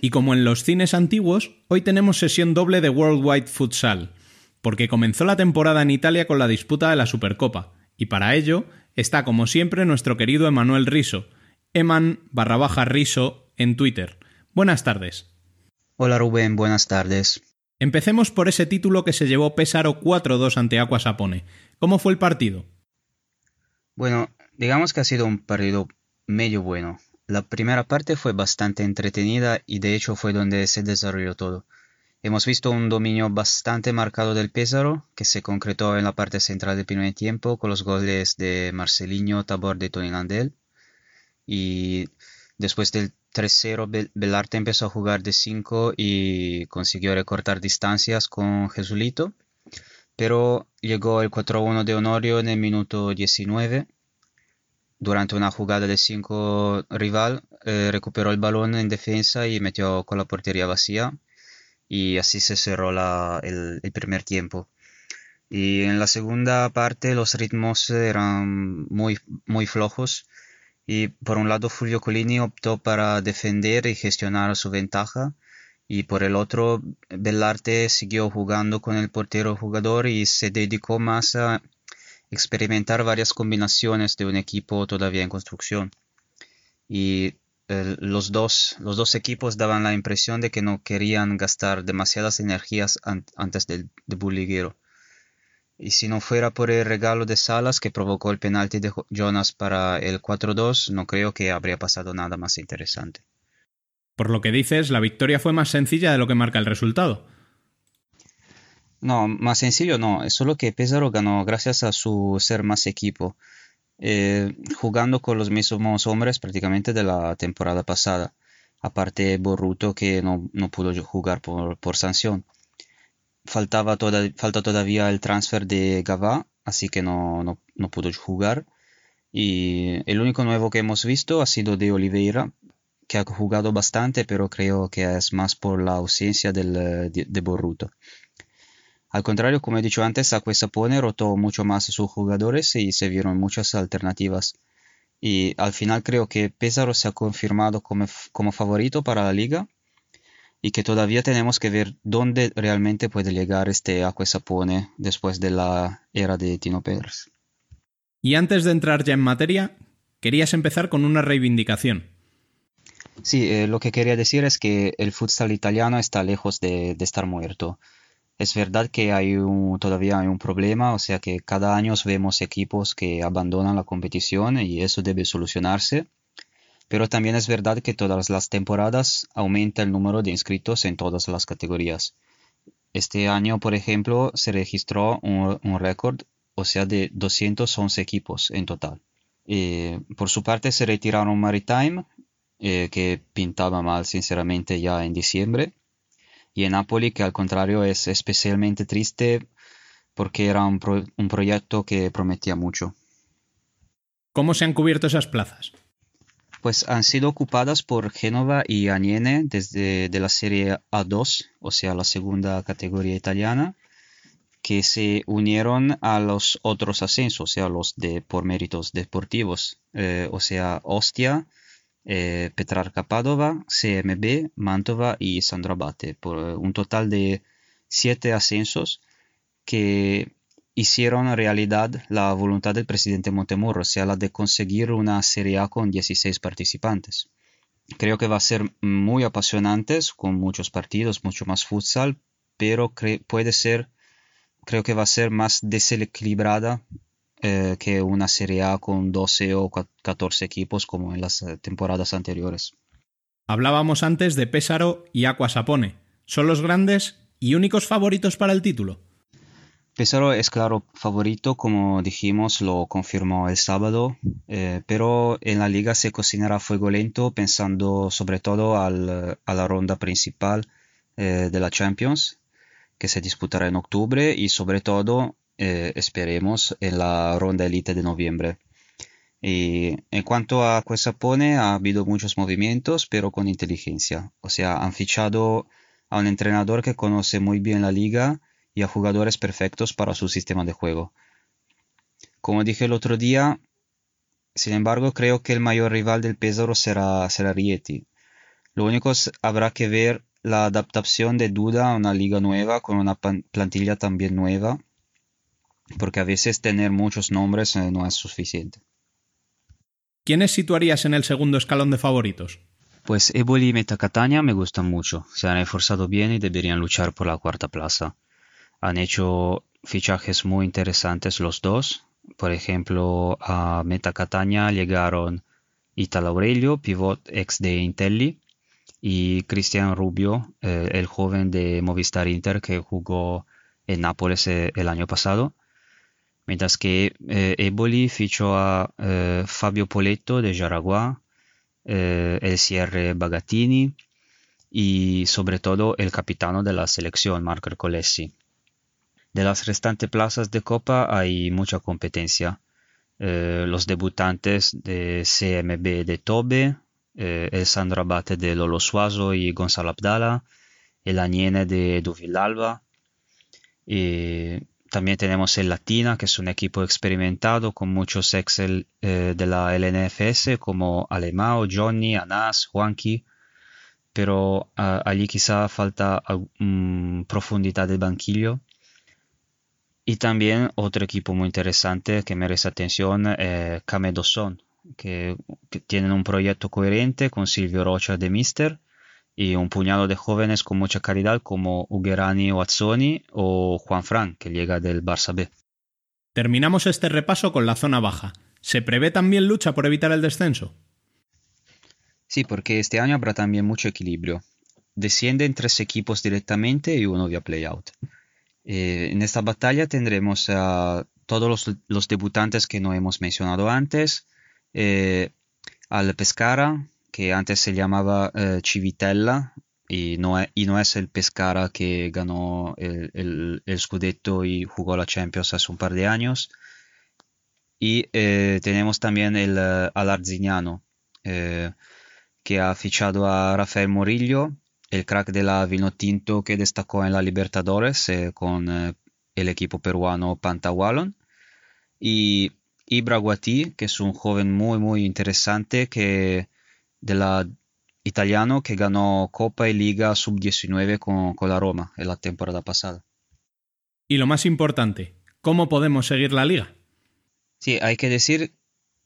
Y como en los cines antiguos, hoy tenemos sesión doble de Worldwide Futsal, porque comenzó la temporada en Italia con la disputa de la Supercopa, y para ello está como siempre nuestro querido Emanuel Riso, Eman barra baja Riso en Twitter. Buenas tardes. Hola Rubén, buenas tardes. Empecemos por ese título que se llevó Pesaro 4-2 ante Aqua Sapone. ¿Cómo fue el partido? Bueno, digamos que ha sido un partido medio bueno. La primera parte fue bastante entretenida y de hecho fue donde se desarrolló todo. Hemos visto un dominio bastante marcado del Pésaro, que se concretó en la parte central del primer tiempo con los goles de Marcelinho, Tabor de Tony Landel. Y después del 3-0, Belarte empezó a jugar de 5 y consiguió recortar distancias con Jesulito. Pero llegó el 4-1 de Honorio en el minuto 19 durante una jugada de 5 rival, eh, recuperó el balón en defensa y metió con la portería vacía. Y así se cerró el, primer tiempo. Y en la segunda parte los ritmos eran muy, muy flojos. Y por un lado Fulvio Colini optó para defender y gestionar su ventaja. Y por el otro, Bellarte siguió jugando con el portero jugador y se dedicó más a experimentar varias combinaciones de un equipo todavía en construcción. Y eh, los, dos, los dos equipos daban la impresión de que no querían gastar demasiadas energías an antes del debut. Y si no fuera por el regalo de Salas que provocó el penalti de Jonas para el 4-2, no creo que habría pasado nada más interesante. Por lo que dices, la victoria fue más sencilla de lo que marca el resultado. No, más sencillo no, es solo que Pesaro ganó gracias a su ser más equipo, eh, jugando con los mismos hombres prácticamente de la temporada pasada, aparte Borruto que no, no pudo jugar por, sanción. Faltaba falta todavía el transfer de Gavá, así que no, no, no pudo jugar. Y el único nuevo que hemos visto ha sido de Oliveira, que ha jugado bastante, pero creo que es más por la ausencia del, de, de Borruto. Al contrario, como he dicho antes, Sapone rotó mucho más a sus jugadores y se vieron muchas alternativas. Y al final creo que Pesaro se ha confirmado como, como favorito para la liga y que todavía tenemos que ver dónde realmente puede llegar este Acque Sapone después de la era de Tino Pérez. Y antes de entrar ya en materia, querías empezar con una reivindicación. Sí, eh, lo que quería decir es que el futsal italiano está lejos de, de estar muerto. Es verdad que hay todavía hay un problema, o sea que cada año vemos equipos que abandonan la competición y eso debe solucionarse. Pero también es verdad que todas las temporadas aumenta el número de inscritos en todas las categorías. Este año, por ejemplo, se registró un, un récord, o sea, de 211 equipos en total. Eh, por su parte, se retiraron Maritime, eh, que pintaba mal, sinceramente, ya en diciembre y en Napoli, que al contrario es especialmente triste porque era un, pro un proyecto que prometía mucho. ¿Cómo se han cubierto esas plazas? Pues han sido ocupadas por Génova y Aniene desde de la Serie A2, o sea, la segunda categoría italiana, que se unieron a los otros ascensos, o sea, los de por méritos deportivos, eh, o sea, Ostia, eh, Petrarca Padova, CMB, Mantova y Sandro Abate, por un total de siete ascensos que hicieron realidad la voluntad del presidente Montemurro, o sea, la de conseguir una Serie A con 16 participantes. Creo que va a ser muy apasionante, con muchos partidos, mucho más futsal, pero puede ser, creo que va a ser más desequilibrada eh, que una Serie A con 12 o 14 equipos como en las eh, temporadas anteriores. Hablábamos antes de Pésaro y Aquasapone. ¿Son los grandes y únicos favoritos para el título? Pesaro es claro favorito, como dijimos, lo confirmó el sábado, eh, pero en la liga se cocinará a fuego lento pensando sobre todo al, a la ronda principal eh, de la Champions, que se disputará en octubre, y sobre todo, eh, esperemos, en la ronda elite de noviembre. Y en cuanto a Cuesapone, ha habido muchos movimientos, pero con inteligencia. O sea, han fichado a un entrenador que conoce muy bien la liga, y a jugadores perfectos para su sistema de juego. Como dije el otro día, sin embargo, creo que el mayor rival del Pesaro será, será Rieti. Lo único habrá que ver la adaptación de Duda a una liga nueva con una plantilla también nueva, porque a veces tener muchos nombres eh, no es suficiente. ¿Quiénes situarías en el segundo escalón de favoritos? Pues Eboli y Metacatania me gustan mucho, se han esforzado bien y deberían luchar por la cuarta plaza. Han hecho fichajes muy interesantes los dos. Por ejemplo, a Meta Catania llegaron Italo Aurelio, pivot ex de Intelli, y Cristian Rubio, eh, el joven de Movistar Inter que jugó en Nápoles eh, el año pasado. Mientras que eh, Eboli fichó a eh, Fabio Poletto de Jaraguá, eh, el cierre Bagatini y sobre todo el capitano de la selección, Marco Ercolesi. De las restantes plazas de Copa hay mucha competencia. Eh, los debutantes de CMB de Tobe, eh, el Sandro Abate de Lolo Suazo y Gonzalo Abdala, el Aniene de Duvillalba. Y también tenemos el Latina, que es un equipo experimentado con muchos ex eh, de la LNFS como Alemao, Johnny, Anas, Juanqui. Pero uh, allí quizá falta um, profundidad del banquillo. Y también otro equipo muy interesante que merece atención es eh, Camedosón, que, que, tienen un proyecto coherente con Silvio Rocha de Mister y un puñado de jóvenes con mucha calidad como Ugherani o Azzoni o Juan Fran, que llega del Barça B. Terminamos este repaso con la zona baja. ¿Se prevé también lucha por evitar el descenso? Sí, porque este año habrá también mucho equilibrio. Descienden tres equipos directamente y uno vía playout. Eh, en esta batalla tendremos a todos los, los, debutantes que no hemos mencionado antes, eh, al Pescara, que antes se llamaba eh, Civitella es, y no, es, el Pescara que ganó el, el, el, Scudetto y jugó la Champions hace un par de años. Y eh, tenemos también el uh, que ha fichado a Rafael Morillo, el crack de la Vinotinto que destacó en la Libertadores con el equipo peruano Pantawalon. Y, Ibra que es un joven muy, muy interesante que de la italiano que ganó Copa y Liga Sub-19 con, con la Roma en la temporada pasada. Y lo más importante, ¿cómo podemos seguir la liga? Sí, hay que decir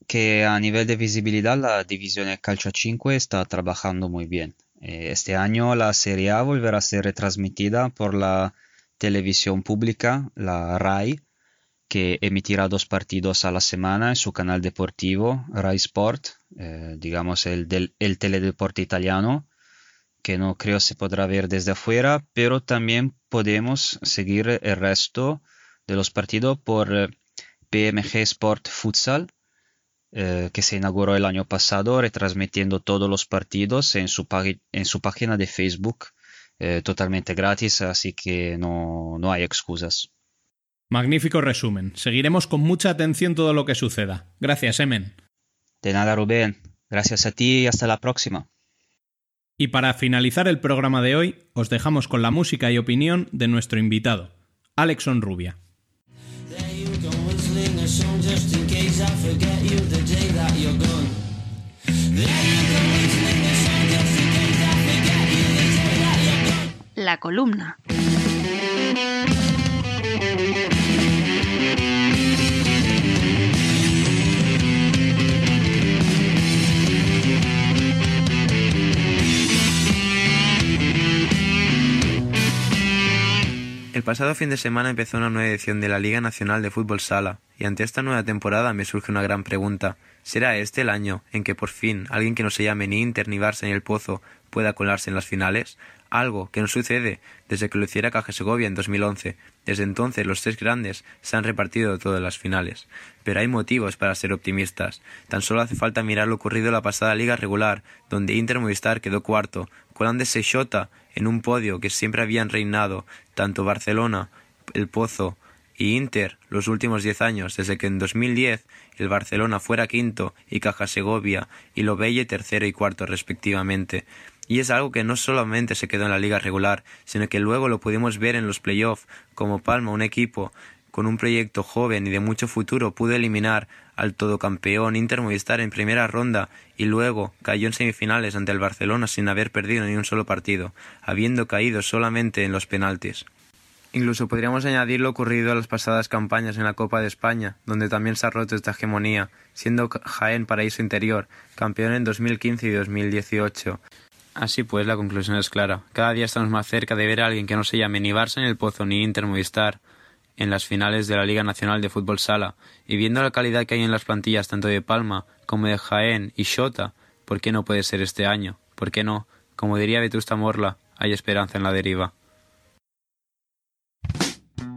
que a nivel de visibilidad la división Calcio 5 está trabajando muy bien. Eh, este año la Serie A volverá a ser retransmitida por la televisión pública, la RAI, que emitirá dos partidos a la semana en su canal deportivo, RAI Sport, eh, digamos el, del, el teledeporte italiano, que no creo se podrá ver desde afuera, pero también podemos seguir el resto de los partidos por eh, PMG Sport Futsal, eh, que se inauguró el año pasado, retransmitiendo todos los partidos en su, su página de Facebook, totalmente gratis, así que no, no hay excusas. Magnífico resumen. Seguiremos con mucha atención todo lo que suceda. Gracias, Emen. De nada, Rubén. Gracias a ti y hasta la próxima. Y para finalizar el programa de hoy, os dejamos con la música y opinión de nuestro invitado, Alexon Rubia. La columna. Thank you. El pasado fin de semana empezó una nueva edición de la Liga Nacional de Fútbol Sala, y ante esta nueva temporada me surge una gran pregunta. ¿Será este el año en que por fin alguien que no se llame ni Inter ni Barça ni el Pozo pueda colarse en las finales? Algo que no sucede desde que lo hiciera Caja Segovia en 2011. Desde entonces los tres grandes se han repartido todas las finales. Pero hay motivos para ser optimistas. Tan solo hace falta mirar lo ocurrido en la pasada liga regular, donde Inter Movistar quedó cuarto, colándose Shota en un podio que siempre habían reinado tanto Barcelona, el Pozo y Inter los últimos diez años, desde que en 2010 el Barcelona fuera quinto y Caja Segovia y Lobelle tercero y cuarto respectivamente. Y es algo que no solamente se quedó en la liga regular, sino que luego lo pudimos ver en los playoffs, como Palma, un equipo con un proyecto joven y de mucho futuro, pudo eliminar al todocampeón Inter Movistar en primera ronda y luego cayó en semifinales ante el Barcelona sin haber perdido ni un solo partido, habiendo caído solamente en los penaltis. Incluso podríamos añadir lo ocurrido a las pasadas campañas en la Copa de España, donde también se ha roto esta hegemonía, siendo Jaén Paraíso Interior campeón en 2015 y 2018. Así pues, la conclusión es clara. Cada día estamos más cerca de ver a alguien que no se llame ni Barça ni el Pozo ni Inter Movistar en las finales de la Liga Nacional de Fútbol Sala, y viendo la calidad que hay en las plantillas tanto de Palma como de Jaén y Shota, ¿por qué no puede ser este año? ¿Por qué no? Como diría Vetusta Morla, hay esperanza en la deriva.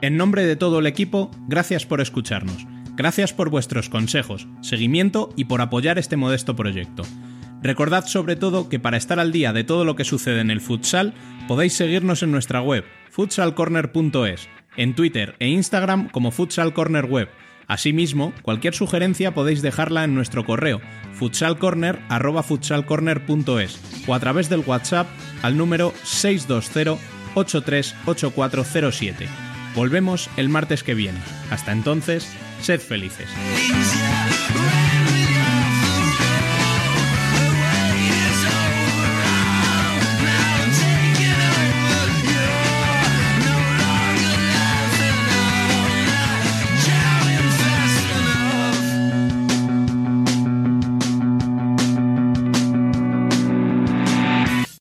En nombre de todo el equipo, gracias por escucharnos. Gracias por vuestros consejos, seguimiento y por apoyar este modesto proyecto. Recordad sobre todo que para estar al día de todo lo que sucede en el futsal, podéis seguirnos en nuestra web, futsalcorner.es, en Twitter e Instagram como Futsal Corner Web. Asimismo, cualquier sugerencia podéis dejarla en nuestro correo futsalcorner@futsalcorner.es o a través del WhatsApp al número 620 838407. Volvemos el martes que viene. Hasta entonces, sed felices.